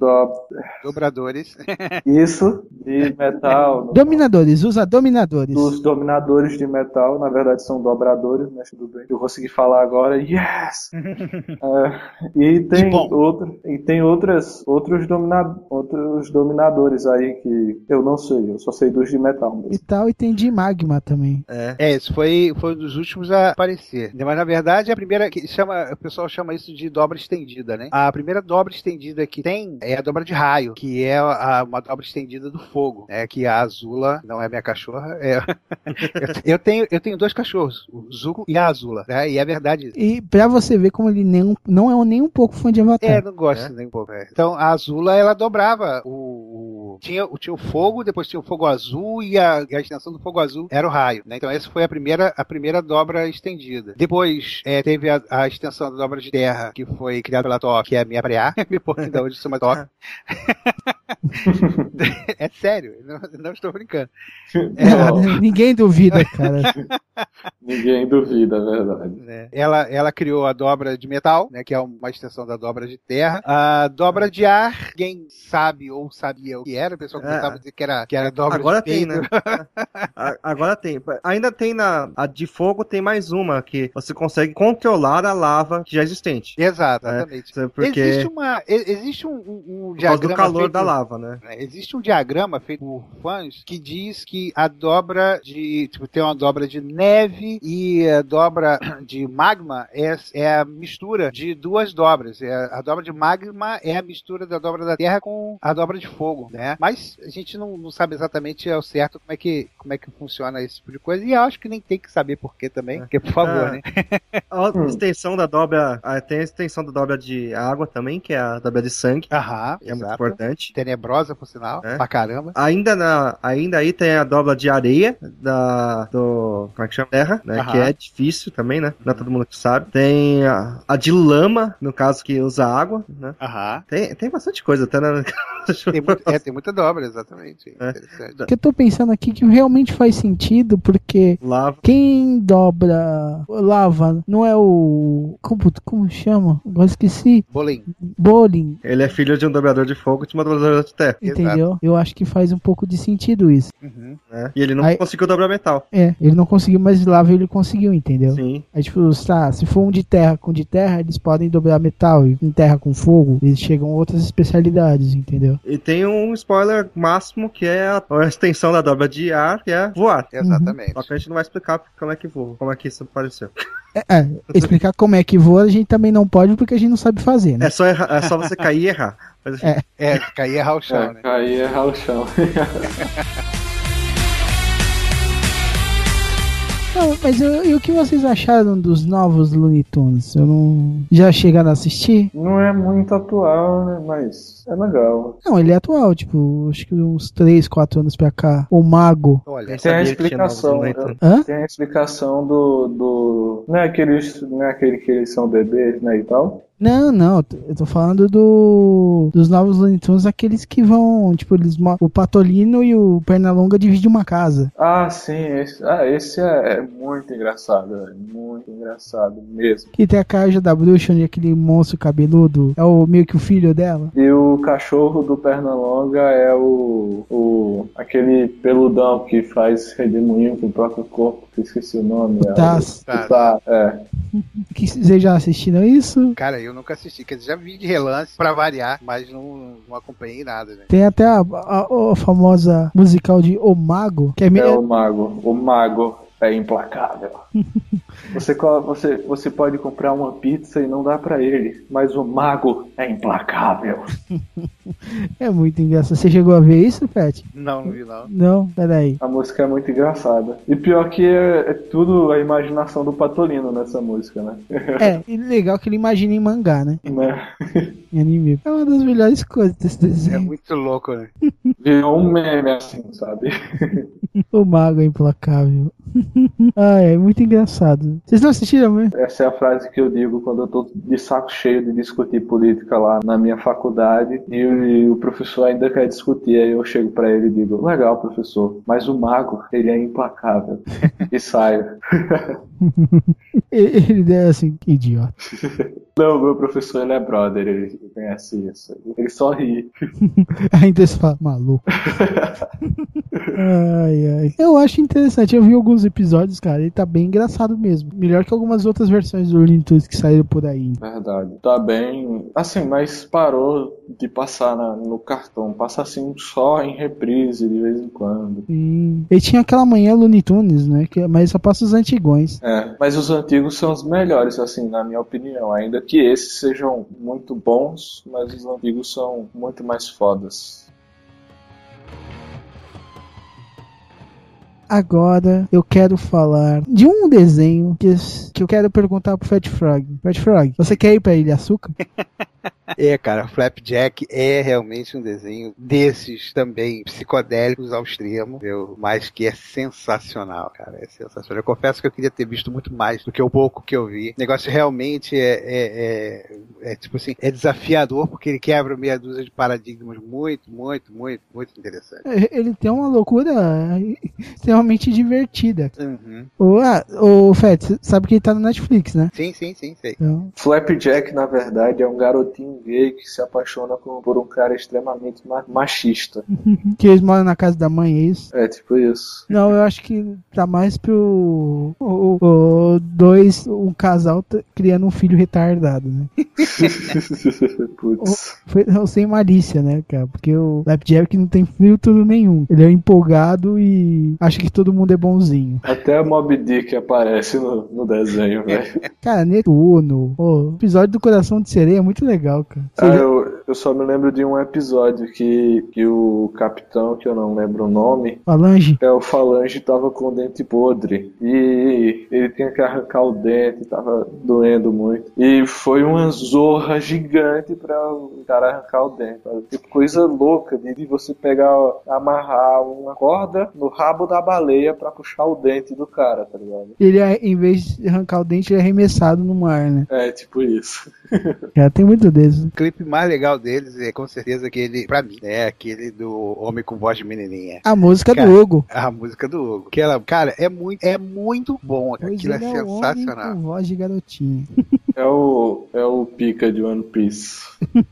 Dobradores. isso, de metal... Dominadores, usa dominadores. Dos dominadores de metal, na verdade são dobradores, mas tudo bem. Eu consegui falar agora, yes! É, e tem outro, e tem outras, outros, domina, outros dominadores aí que eu não sei, eu só sei dos de metal E mesmo. tal, e tem de magma também. É. É, esse foi, foi um dos últimos a aparecer. Mas na verdade a primeira que chama, o pessoal chama isso de dobra estendida, né? A primeira dobra estendida estendida que tem é a dobra de raio, que é a- uma dobra estendida do fogo, né? Que a Azula não é minha cachorra, é... eu, eu tenho eu tenho dois cachorros, o Zuko e a Azula, né? E é verdade isso. E pra você ver como ele nem, não é nem um pouco fã de Avatar. É, não gosto nem um pouco. é. Então a Azula ela dobrava o, o- tinha, o- tinha o fogo, depois tinha o fogo azul e a, e a extensão do fogo azul era o raio. né? Então essa foi a primeira a primeira dobra estendida. Depois é, teve a, a extensão da dobra de terra que foi criada pela Top, que é a minha preá, me pouco da onde chama Top. é sério, não, não estou brincando. Não, Ninguém duvida, cara. ninguém duvida, é verdade. né? Ela, ela criou a dobra de metal, né, que é uma extensão da dobra de terra. A dobra de ar, quem sabe ou sabia o que era, o pessoal É. começava a dizer que era, que era dobra Agora de tem, peito. né? Agora tem. Ainda tem na. A de fogo tem mais uma, que você consegue controlar a lava que já é existente. Exato, exatamente. Porque. Existe, uma, existe um, um, um por causa diagrama. do calor feito- da lava, né? né, Existe um diagrama feito por fãs que diz que a dobra de. Tipo, tem uma dobra de neve e a dobra de magma é, é a mistura de duas dobras. É, a dobra de magma é a mistura da dobra da terra com a dobra de fogo, né? Mas a gente não, não sabe exatamente ao certo como é, que, como é que funciona esse tipo de coisa. E eu acho que nem tem que saber por quê também. Porque, por favor, Ah. né? A extensão da dobra. ah, Tem a extensão da dobra de água também, que é a dobra de sangue. Aham, que é muito exato. importante. Tenebrosa, por sinal, É. pra caramba. Ainda, na, ainda aí tem a dobra de areia da do como é que chama? Terra, né? Aham. Que é difícil também, né? Não é todo mundo que sabe. Tem a, a de lama, no caso que usa água, né? Aham. Tem, tem bastante coisa, até na. Tem, muito- é, tem muita dobra, exatamente. É. Interessante. O que eu tô pensando aqui que realmente faz sentido, porque Lava. quem dobra lava não é o. Como, como chama? Agora esqueci. Bolim. Bowling, Ele é filho de um dobrador de fogo e de uma dobradora de terra. Exato. entendeu? Eu acho que faz um pouco de sentido isso. Uhum. Né? E ele não Aí- conseguiu dobrar metal. É, ele não conseguiu, mas lava ele conseguiu, entendeu? Sim. Aí, tipo, tá, se for um de terra com de terra, eles podem dobrar metal. E com terra com fogo, eles chegam a outras especialidades, entendeu? E tem um spoiler máximo que é a, a extensão da dobra de ar, que é voar. Exatamente. Só que a gente não vai explicar como é que voa, como é que isso apareceu. É, é, explicar como é que voa a gente também não pode porque a gente não sabe fazer, né? É só, errar- é só você cair e errar. Mas, É. É, cair e errar o chão, É, né? cair e errar o chão. Não, mas eu- e o que vocês acharam dos novos Looney Tunes? Eu não. Já chegaram a assistir? Não é muito atual, né? Mas é legal. Não, ele é atual, tipo, acho que uns 3, 4 anos pra cá. O Mago. Olha, Tem a explicação. Tunes. Hã? Tem a explicação do. do não, é aqueles, não é aquele que eles são bebês, né? E tal. Não, não, eu tô- falando do dos novos Looney Tunes, aqueles que vão, tipo, eles o Patolino e o Pernalonga dividem uma casa. Ah, sim. Esse, ah, esse é, é muito engraçado, velho. Muito engraçado mesmo. Que tem a caixa da bruxa, onde aquele monstro cabeludo é o meio que o filho dela. E o cachorro do Pernalonga é o, o aquele peludão que faz redemoinho com o próprio corpo, que eu esqueci o nome. O Taz. É, o Taz, é. Que vocês já assistiram isso? cara, eu nunca assisti. Quer dizer, já vi de relance pra variar, mas não, não acompanhei nada, né? Tem até a, a- a famosa musical de O Mago, que é, me- É o mago. O mago é implacável. Você, você, você pode comprar uma pizza e não dá pra ele, mas o mago é implacável. é muito engraçado. Você chegou a ver isso, Pet? Não, não vi não. Não? Peraí. A música é muito engraçada. E pior que é, é tudo a imaginação do Patolino nessa música, né? É, e legal que ele imagina em mangá, né? né? Em anime. É uma das melhores coisas desse É desenho. muito louco, né? Virou um meme assim, sabe? O Mago é implacável. ah, é muito engraçado. Vocês não assistiram mesmo? Essa é a frase que eu digo quando eu tô de saco cheio de discutir política lá na minha faculdade e o, e o professor ainda quer discutir. Aí eu chego pra ele e digo: Legal, professor, mas o mago, ele é implacável. e saio. Ele deu assim, que idiota. Não, meu professor, ele é brother, ele conhece isso. Ele só ri. Ainda se fala, maluco. ai, ai. Eu acho interessante. Eu vi alguns episódios, cara, ele tá bem engraçado mesmo. Melhor que algumas outras versões do Looney Tunes que saíram por aí. Verdade. Tá bem. Assim, mas parou de passar na- no cartão. Passa assim só em reprise de vez em quando. E ele tinha aquela manhã Looney Tunes, né? Que, mas só passa os antigões. É, mas os antigos são os melhores, assim, na minha opinião. Ainda que esses sejam muito bons, mas os antigos são muito mais fodas. Agora eu quero falar de um desenho que, que eu quero perguntar pro Fat Frog. Fat Frog, você quer ir pra Ilha Açúcar? É, cara, Flapjack é realmente um desenho desses também psicodélicos ao extremo, viu? mas que é sensacional, cara. É sensacional. Eu confesso que eu queria ter visto muito mais do que o pouco que eu vi. O negócio realmente é, é, é, é, tipo assim, é desafiador porque ele quebra meia dúzia de paradigmas muito, muito, muito, muito interessante. Ele tem uma loucura extremamente divertida. Uhum. Ah, ô Fat, você sabe que ele tá no Netflix, né? Sim, sim, sim, sei. Então, Flapjack, na verdade, é um garotinho gay que se apaixona por um cara extremamente ma- machista. que eles moram na casa da mãe, é isso? É tipo isso. Não, eu acho que tá mais pro o, o- dois, um casal criando um filho retardado, né? Putz. Foi sem malícia, né, cara? Porque o Flapjack não tem filtro nenhum. Ele é empolgado e acha que todo mundo é bonzinho. Até a Mob Dick aparece no, no desenho, velho. Cara, Netuno, o episódio do Coração de Sereia é muito legal, cara. Ah, eu, eu só me lembro de um episódio que, que o capitão, que eu não lembro o nome, Falange? é o Falange tava com o dente podre e ele tinha que arrancar o dente, tava doendo muito. E foi uma zorra gigante pra o cara arrancar o dente. Tipo, coisa louca de, de você pegar, amarrar uma corda no rabo da baleia pra puxar o dente do cara, tá ligado? Ele, é, em vez de arrancar o dente, ele é arremessado no mar, né? É, tipo isso. Cara, tem muito desses. O clipe mais legal deles é com certeza aquele, pra mim, é aquele do Homem com Voz de Menininha. A música Cara, do Hugo. A música do Hugo. Que ela, cara, é muito, é muito bom. Pois Aquilo é é um homem sensacional. com voz de garotinho. É o, é o pica de One Piece.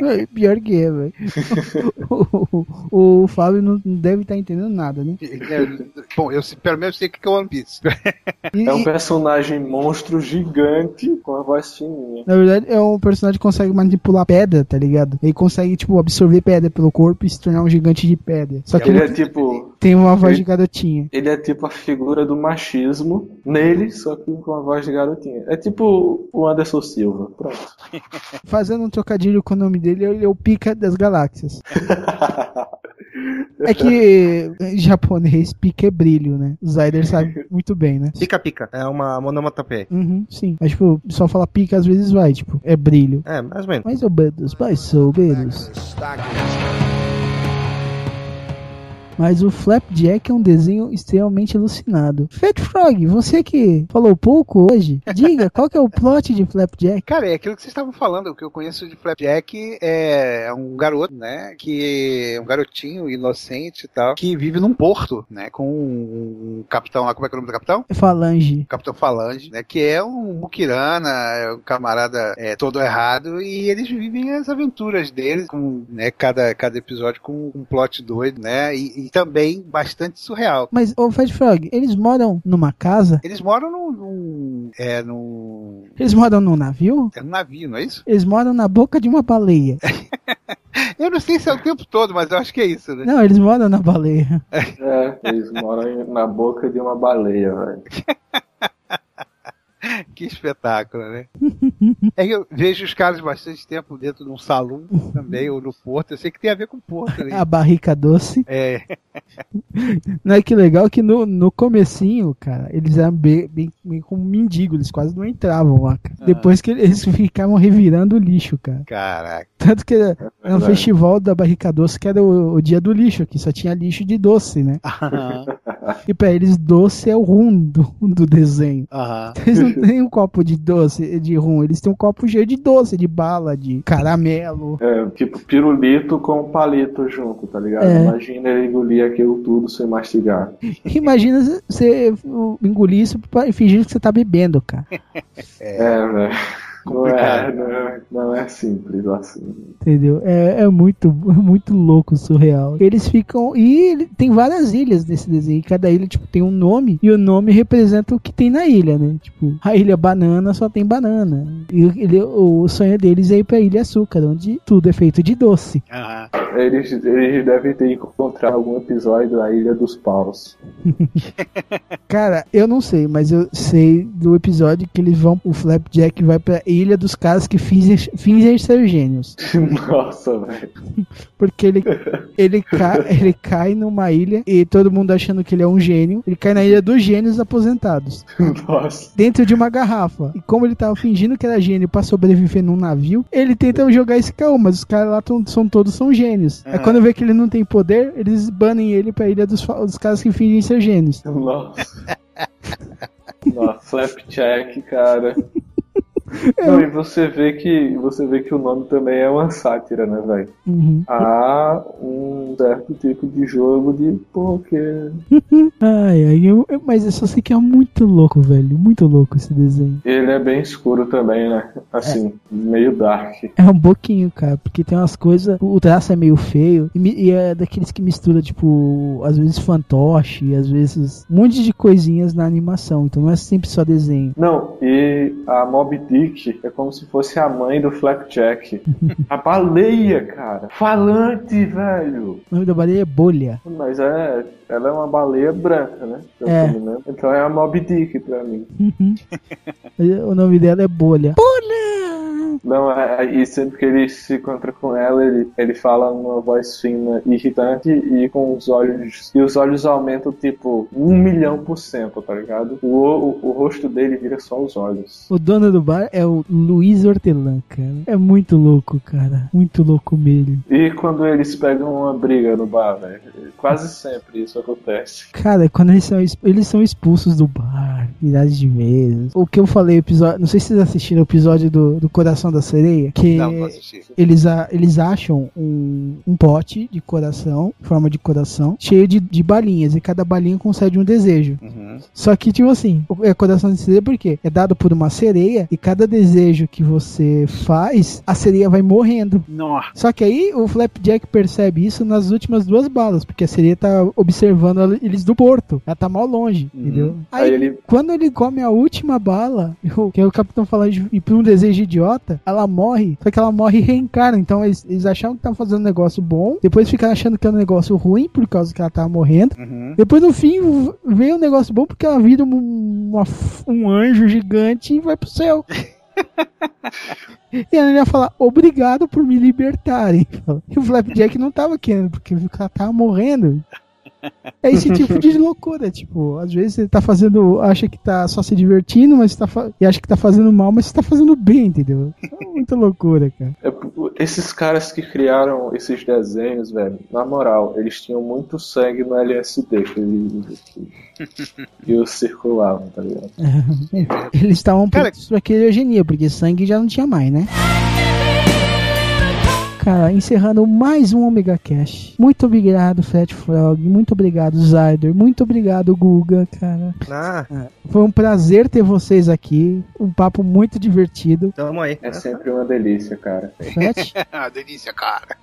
É, Pior que é, velho. o, o, o Fábio não deve estar entendendo nada, né? É, Bom, eu pelo menos sei o que é One Piece. E- É um personagem monstro gigante com a voz fininha. na verdade, é um personagem que consegue manipular pedra, tá ligado? Ele consegue, tipo, absorver pedra pelo corpo e se tornar um gigante de pedra. Só que Ele ele é tipo. Tem uma voz ele- de garotinha. Ele é tipo a figura do machismo nele, só que com a voz de garotinha. É tipo o Anderson Silva. Pronto. Fazendo um trocadilho com o nome dele, ele é o pica das galáxias. É que em japonês pica é brilho, né? O Zyder sabe muito bem, né? Pica Pica. É uma monomatopéia. Uhum, sim. Mas, tipo, só falar pica às vezes vai, tipo, é brilho. É, mais ou menos. Mais ou menos, mais ou menos. Mas o Flapjack é um desenho extremamente alucinado. Fat Frog, você que falou pouco hoje, diga qual que é o plot de Flapjack? Cara, é aquilo que vocês estavam falando. O que eu conheço de Flapjack é um garoto, né? Que é um garotinho inocente e tal, que vive num porto, né? Com um capitão lá. Como é que é o nome do capitão? Falange. Capitão Falange, né? Que é um muquirana, é um camarada é, todo errado, e eles vivem as aventuras deles, com né, cada, cada episódio com um plot doido, né? E, e também bastante surreal. Mas, ô Fat Frog, eles moram numa casa? Eles moram num. num é, num. Eles moram num navio? É num navio, não é isso? Eles moram na boca de uma baleia. Eu não sei se é o tempo todo, mas eu acho que é isso, né? Não, eles moram na baleia. É, eles moram na boca de uma baleia, velho. Que espetáculo, né? é que eu vejo os caras bastante tempo dentro de um salão também, ou no porto. Eu sei que tem a ver com porto, né? A barrica doce. É, Não é que legal que no, no comecinho, cara, eles eram bem, bem, bem como mendigos, eles quase não entravam lá, cara. Depois que eles ficavam revirando o lixo, cara. caraca. Tanto que era, era um verdade. festival da Barrica Doce que era o, o dia do lixo, que só tinha lixo de doce, né? E pra eles, doce é o rum do, do desenho. Aham. Eles não têm um copo de doce, de rum, eles têm um copo cheio de doce, de bala, de caramelo. É, tipo pirulito com palito junto, tá ligado? É. Imagina ele engolir aquilo tudo sem mastigar. Imagina você engolir isso pra- fingindo que você tá bebendo, cara. É, velho. Não é, complicado. não é, não é simples assim. Entendeu? É, é muito, muito louco, surreal. Eles ficam. E ele- tem várias ilhas nesse desenho. Cada ilha, tipo, tem um nome. E o nome representa o que tem na ilha, né? Tipo, a ilha banana só tem banana. E ele, o sonho deles é ir pra ilha açúcar, onde tudo é feito de doce. Aham. Eles, eles devem ter encontrado algum episódio da Ilha dos Paus. Cara, eu não sei, mas eu sei do episódio que eles vão. O Flapjack vai pra ilha dos caras que fingem, fingem ser gênios. Nossa, velho. Porque ele, ele, cai, ele cai numa ilha e todo mundo achando que ele é um gênio. Ele cai na ilha dos gênios aposentados. Nossa. Dentro de uma garrafa. E como ele tava fingindo que era gênio pra sobreviver num navio, ele tenta jogar esse caô, mas os caras lá tão- são todos são gênios. Aí Aham. quando vê que ele não tem poder, eles banem ele pra ilha dos, dos caras que fingem ser gênios. Nossa. Nossa, Flapjack, cara. Não, e você vê que você vê que o nome também é uma sátira, né, velho? Uhum. Há um certo tipo de jogo de poker. Ai, ai, eu, eu- mas eu só sei que é muito louco, velho. Muito louco esse desenho. Ele é bem escuro também, né? Assim, meio dark. É um pouquinho, cara, porque tem umas coisas. O traço é meio feio. E, e é daqueles que mistura, tipo, às vezes fantoche, às vezes um monte de coisinhas na animação. Então não é sempre só desenho. Não, e a Mob Dick é como se fosse a mãe do Flapjack. a baleia, cara. Falante, velho. O nome da baleia é bolha. Mas é. Ela é uma baleia branca, né? É. Então é a Mob Dick pra mim. Uhum. o nome dela é bolha. Bolha! Não, é, é- e sempre que ele se encontra com ela, ele, ele fala numa voz fina, irritante e com os olhos. E os olhos aumentam tipo um milhão por cento, tá ligado? O, o, o rosto dele vira só os olhos. O dono do bar é o Luiz Hortelã, cara. É muito louco, cara. Muito louco mesmo. E quando eles pegam uma briga no bar, velho? Quase sempre isso acontece. Cara, quando eles são, eles são expulsos do bar, milhares de vezes. O que eu falei, episódio. Não sei se vocês assistiram o episódio do, do Coração da Sereia. Que Não, eles, a- eles acham um, um pote de coração, forma de coração, cheio de, de balinhas. E cada balinha concede um desejo. Uhum. Só que, tipo assim, o- é coração de sereia porque é dado por uma sereia. E cada desejo que você faz, a sereia vai morrendo. Nossa. Só que aí o Flapjack percebe isso nas últimas duas balas, porque a sereia tá observando eles do porto. Ela tá mal longe, Uhum. entendeu? Aí ele. Quando ele come a última bala, o- que é o capitão falando de ir pra um desejo idiota, ela morre, só que ela morre e reencarna. Então eles, eles achavam que estavam fazendo um negócio bom, depois ficaram achando que era um negócio ruim por causa que ela tava morrendo. Uhum. Depois no fim veio um negócio bom porque ela vira um, uma um anjo gigante e vai pro céu. E ela ia falar, obrigado por me libertarem. E o Flapjack não tava querendo, porque viu que ela tava morrendo. É esse tipo de loucura, tipo, às vezes você tá fazendo, acha que tá só se divertindo, mas tá e acha que tá fazendo mal, mas você tá fazendo bem, entendeu? É muita loucura, cara. é- esses caras que criaram esses desenhos, velho, na moral, eles tinham muito sangue no LSD que eles que, que os circulavam, tá ligado? Eles estavam Cara- prontos pra criogenia, porque sangue já não tinha mais, né? Cara, encerrando mais um Omega Cash. Muito obrigado, Fat Frog. Muito obrigado, Zyder. Muito obrigado, Guga, cara. Ah, Foi um prazer ter vocês aqui. Um papo muito divertido. tamo aí. É sempre uma delícia, cara. Fat, delícia, cara.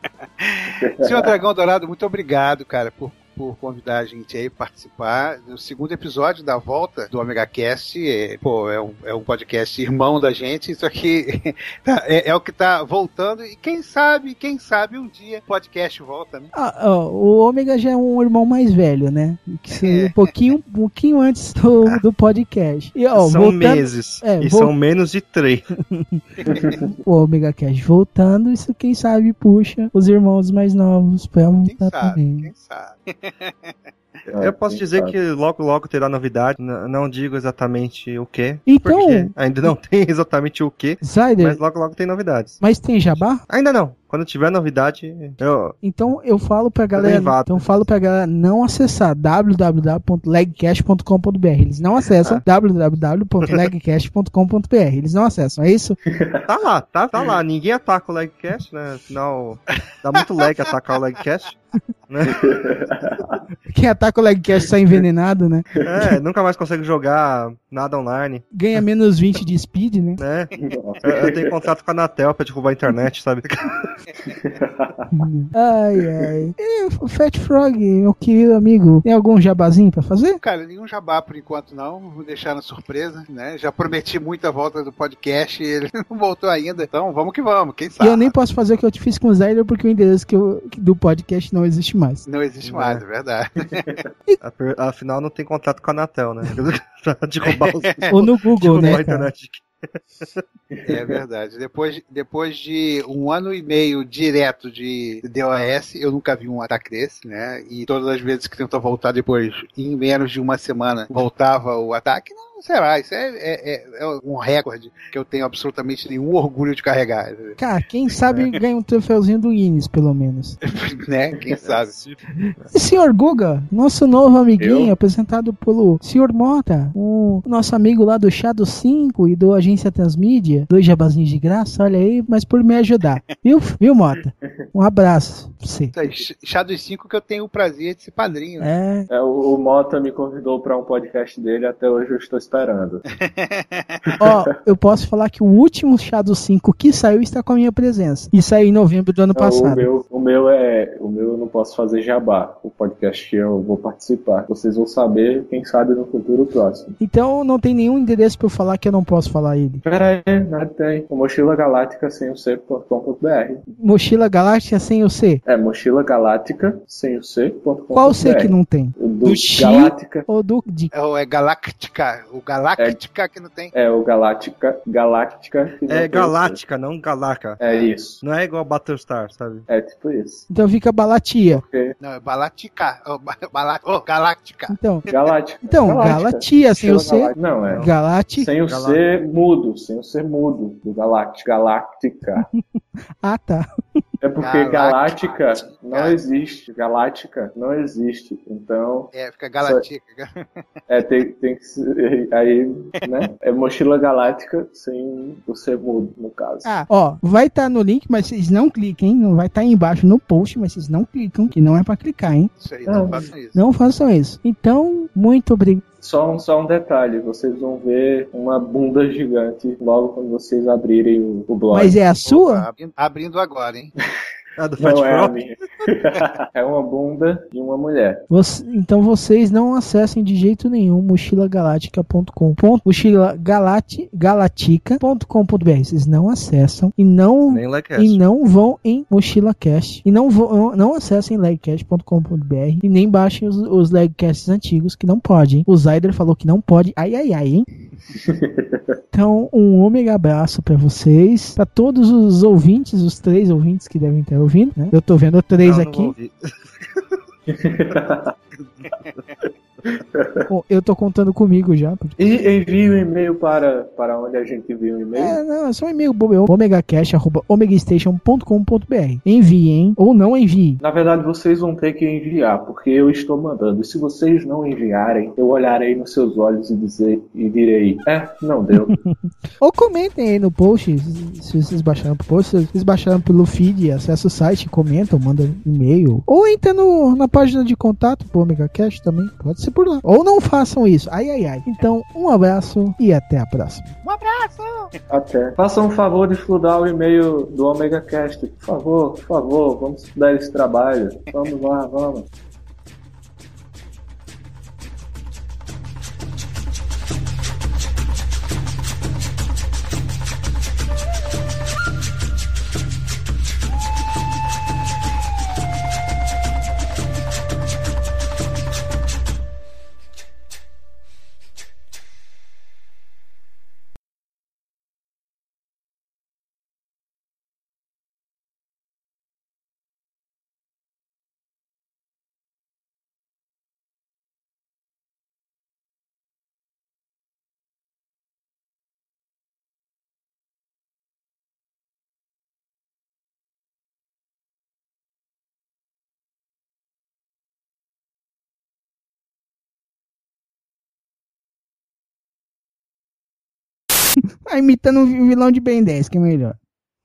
Senhor Dragão Dourado, muito obrigado, cara, por, por convidar a gente aí a participar. No segundo episódio da volta do Omega Cast, é, pô, é um, é um podcast irmão da gente. Isso aqui tá- é, é o que tá voltando. E quem sabe, quem sabe um dia o podcast volta, né? Ah, ó, o Ômega já é um irmão mais velho, né? Que É. um pouquinho, um pouquinho antes do, do podcast. E, ó, são voltando, meses. é, e vol- são menos de três. o Omega Cash voltando, isso quem sabe puxa os irmãos mais novos pra Quem voltar sabe, também. quem sabe. Eu posso Quem dizer sabe? que logo logo terá novidade. N- não digo exatamente o que. Então, Porque ainda não tem exatamente o que. Zyder, Mas logo logo tem novidades. mas tem jabá? Ainda não. Quando tiver novidade, eu. Então eu falo pra galera, então eu falo pra galera não acessar www.legcast.com.br. Eles não acessam www.legcast.com.br. Eles não acessam, é isso? Tá lá, tá, tá lá. Ninguém ataca o Legcast, né? Afinal, dá muito lag atacar o Legcast. Né? Quem ataca o Legcast sai envenenado, né? É, nunca mais consegue jogar nada online, Ganha menos 20 de speed, né? né? Eu, eu tenho contrato com a Anatel pra derrubar a internet, sabe? Ai, ai. E o Fat Frog, meu querido amigo, tem algum jabazinho pra fazer? Cara, nenhum jabá por enquanto não. Vou deixar na surpresa, né? Já prometi muito a volta do podcast e ele não voltou ainda. Então vamos que vamos, quem E sabe? eu nem posso fazer o que eu te fiz com o Zyder porque o endereço que eu- que do podcast não existe mais. Não existe mais, é verdade. Afinal, não tem contrato com a Anatel, né? pra derrubar os. Ou no Google, né, a cara? internet. É verdade. Depois, depois de um ano e meio direto de DOS, eu nunca vi um ataque desse, né? E todas as vezes que tentou voltar depois, em menos de uma semana, voltava o ataque. Não, será? Isso é, é- é- é um recorde que eu tenho absolutamente nenhum orgulho de carregar. Cara, quem sabe ganha um troféuzinho do Guinness, pelo menos. né? Quem sabe? E senhor Guga, nosso novo amiguinho, Eu? apresentado pelo senhor Mota, o nosso amigo lá do Shadow 5 e do Agência Transmídia, dois jabazinhos de graça, olha aí, mas por me ajudar. Viu, viu Mota? Um abraço pra você. Isso aí, Shadow 5 que eu tenho o prazer de ser padrinho. né? É, É, o, o Mota me convidou pra um podcast dele, até hoje eu estou esperando. ó, eu posso falar que o último Shadow 5 que saiu está com a minha presença. E saiu em novembro do ano Não, o, passado. meu, o meu é. O meu eu não posso fazer jabá. O podcast que eu vou participar. Vocês vão saber, quem sabe, no futuro próximo. Então não tem nenhum endereço pra eu falar que eu não posso falar ele. Pera aí, nada tem. O Mochila Galáctica sem o C.com.br. Mochila Galáctica sem o C. É, Mochila Galáctica sem o C.com.br. Qual o C que não tem? O do, Do Galáctica. Ou do de É, o- é Galáctica. O Galáctica que não tem. É o Galáctica. Galáctica. É galáctica, não galaca. É isso. Não é igual Battlestar, sabe? É tipo isso. Então fica Balatia. Porque Não, é Balática. Oh, Balá- oh, Galáctica. Então, Galáctica. então Galáctica. Galatia sem o C. Galáctica. Não, é. Galati. Sem o Galáctica. C mudo, sem o C mudo do Galáctica. Galáctica. Ah, tá. É porque Galáctica. Galáctica não existe. Galáctica não existe. Então, É, fica Galáctica. é, tem, tem que ser. Aí, né? É mochila galáctica sem o C mudo, no caso. Ah, ó, vai estar no link, mas vocês não cliquem. Não vai estar aí embaixo no post, mas vocês não clicam, que não é pra clicar, hein? Isso aí, não Ah. façam isso. Não façam isso. Então, muito obrigado. Só, um, só um detalhe: vocês vão ver uma bunda gigante logo quando vocês abrirem o, o blog. Mas é a Opa, sua? abrindo, abrindo agora, hein? Ah, do Fat Não é a minha. é uma bunda de uma mulher. Você- então vocês não acessem de jeito nenhum mochilagaláctica.com. ponto- Mochila galati- galatica.com.br. Vocês não acessam e não e não vão em MochilaCast e não vão não acessem legcast.com.br e nem baixem os, os legcasts antigos que não podem. O Zyder falou que não pode. Ai ai ai, hein? Então, um ômega abraço pra vocês, pra todos os ouvintes, os três ouvintes que devem estar ouvindo, né? Eu tô vendo três Não, não aqui. vou ouvir. Bom, eu tô contando comigo já. porque- E envie um e-mail para, para onde a gente envia um e-mail. É, não, é só um e-mail bobo, omegacast.omegastation.com.br. Enviem ou não enviem. Na verdade, vocês vão ter que enviar, porque eu estou mandando. E se vocês não enviarem, eu olharei nos seus olhos e, dizer, e direi: É, não deu. Ou comentem aí no post, se vocês baixaram pro post, se vocês baixaram pelo feed, acessa o site, comentam, mandam e-mail. Ou entra no, na página de contato pro Omega Cash também, pode ser por lá. Ou não façam isso, ai ai ai. Então, um abraço e até a próxima. Até. Faça um favor de estudar o e-mail do Omega Cast. Por favor, por favor, vamos estudar esse trabalho. Vamos lá, vamos. Imitando um vilão de Ben 10, que é melhor.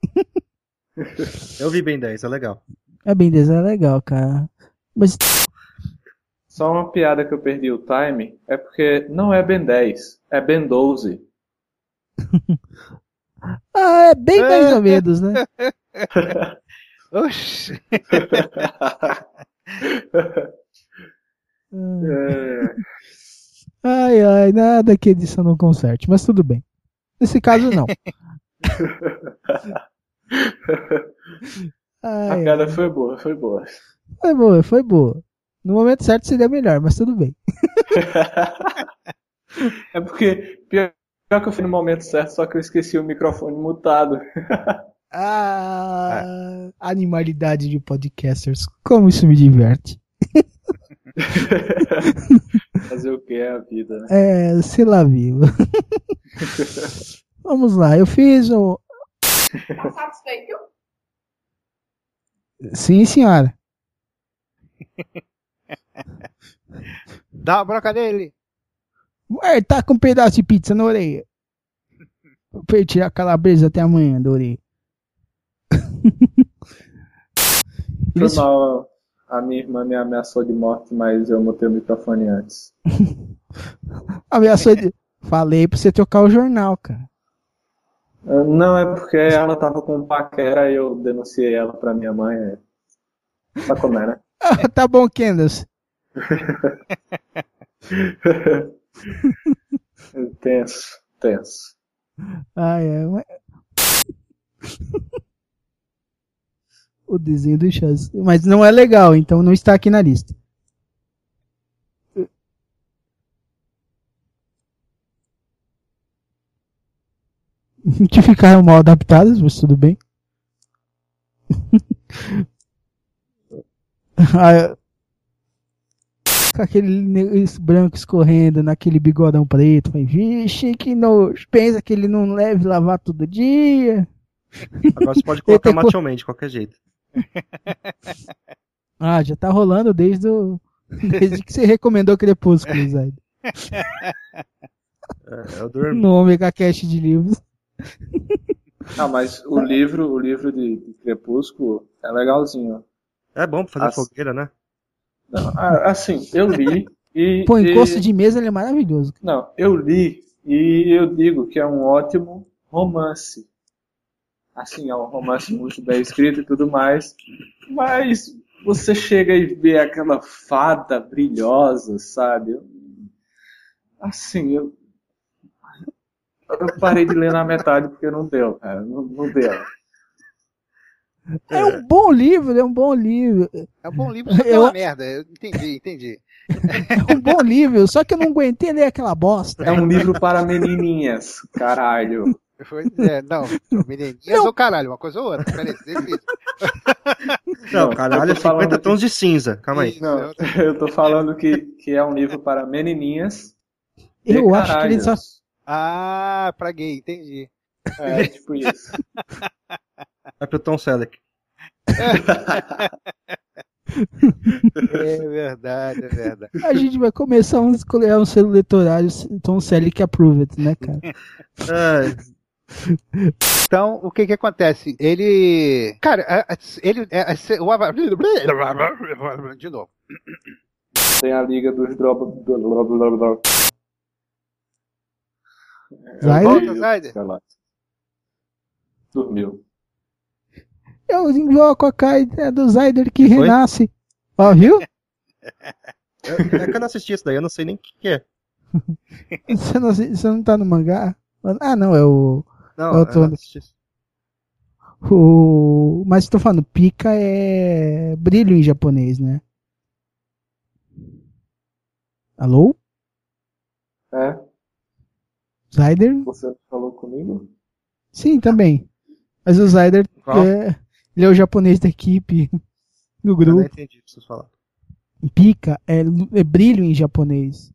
Eu vi Ben 10, é legal. É Ben 10 é legal, cara. Mas Só uma piada que eu perdi o time é porque não é Ben 10, é Ben 12. ah, é bem mais ou menos, né? Oxi. Ai, ai, nada que edição não conserte, mas tudo bem. Nesse caso, não. a Ai, piada foi boa, foi boa. foi boa, foi boa. No momento certo seria melhor, mas tudo bem. É porque pior, pior que eu fui no momento certo, só que eu esqueci o microfone mutado. Ah, animalidade de podcasters. Como isso me diverte. Fazer o que é a vida, né? É, sei lá, vivo. Vamos lá, eu fiz o. Tá satisfeito? Sim, senhora. Dá uma broca nele. Ué, tá com um pedaço de pizza na orelha. Pra eu tirar a calabresa até amanhã da orelha. Foi mal, a minha irmã me ameaçou de morte, mas eu mutei o microfone antes. Ameaçou de. Falei pra você trocar o jornal, cara. Ah, Não, é porque ela tava com um paquera e eu denunciei ela pra minha mãe. Sabe como é, né? Ah, tá bom, Candace. tenso, tenso. Ai, é. O desenho do Chaz. Mas não é legal, então não está aqui na lista. Que ficaram mal adaptadas, mas tudo bem. Ah, com aquele branco escorrendo naquele bigodão preto. Falei, Vixe, que nojo. Pensa que ele não deve lavar todo dia. Agora você pode colocar Man de qualquer jeito. Ah, já tá rolando desde, o... desde que você recomendou Crepúsculo, Zaid. É, eu dormi. No Omega Cast de livros. Ah, mas o livro, o livro de, de Crepúsculo é legalzinho. É bom pra fazer As- fogueira, né? Não, ah, assim, eu li e. Pô, e- encosto de mesa ele é maravilhoso. Não, eu li e eu digo que é um ótimo romance. Assim, é um romance muito bem escrito e tudo mais. Mas você chega e vê aquela fada brilhosa, sabe? Assim, eu. Eu parei de ler na metade porque não deu, cara. Não, não deu. É um bom livro, é um bom livro. É um bom livro, só que é Eu- uma merda. Eu entendi, entendi. É um bom livro, só que eu não aguentei ler aquela bosta. É um livro para menininhas, caralho. É, não, menininhas ou caralho, uma coisa ou outra. Peraí, deixa eu- Não, Não, caralho, eu é tô falando 50 que- tons de cinza. Calma aí. Não, eu tô falando que, que é um livro para menininhas. e Eu acho que ele só. caralhos. Ah, pra gay, entendi. É, tipo isso. É pro Tom Selleck. É verdade, é verdade. A gente vai começar a escolher um selo literário Tom Selleck Approved, né, cara? É, Então, o que que acontece? Ele. Cara, a- a- ele. é- é- o De novo. Tem a liga dos Vai, Volta, lá. Dormiu. Eu invoco a caída do Zyder que renasce. Ó, viu? eu, é que eu não assisti isso daí, eu não sei nem o que, que é. Você não, você não tá no mangá? Ah, não, é o. Não, Eu tô- eu o mas tô falando, pica é brilho em japonês, né? Alô? É? Zyder? Você falou comigo? Sim, também. Mas o Zyder é, ele é o japonês da equipe do Eu não grupo. entendi o que vocês falaram. Pica é, é brilho em japonês.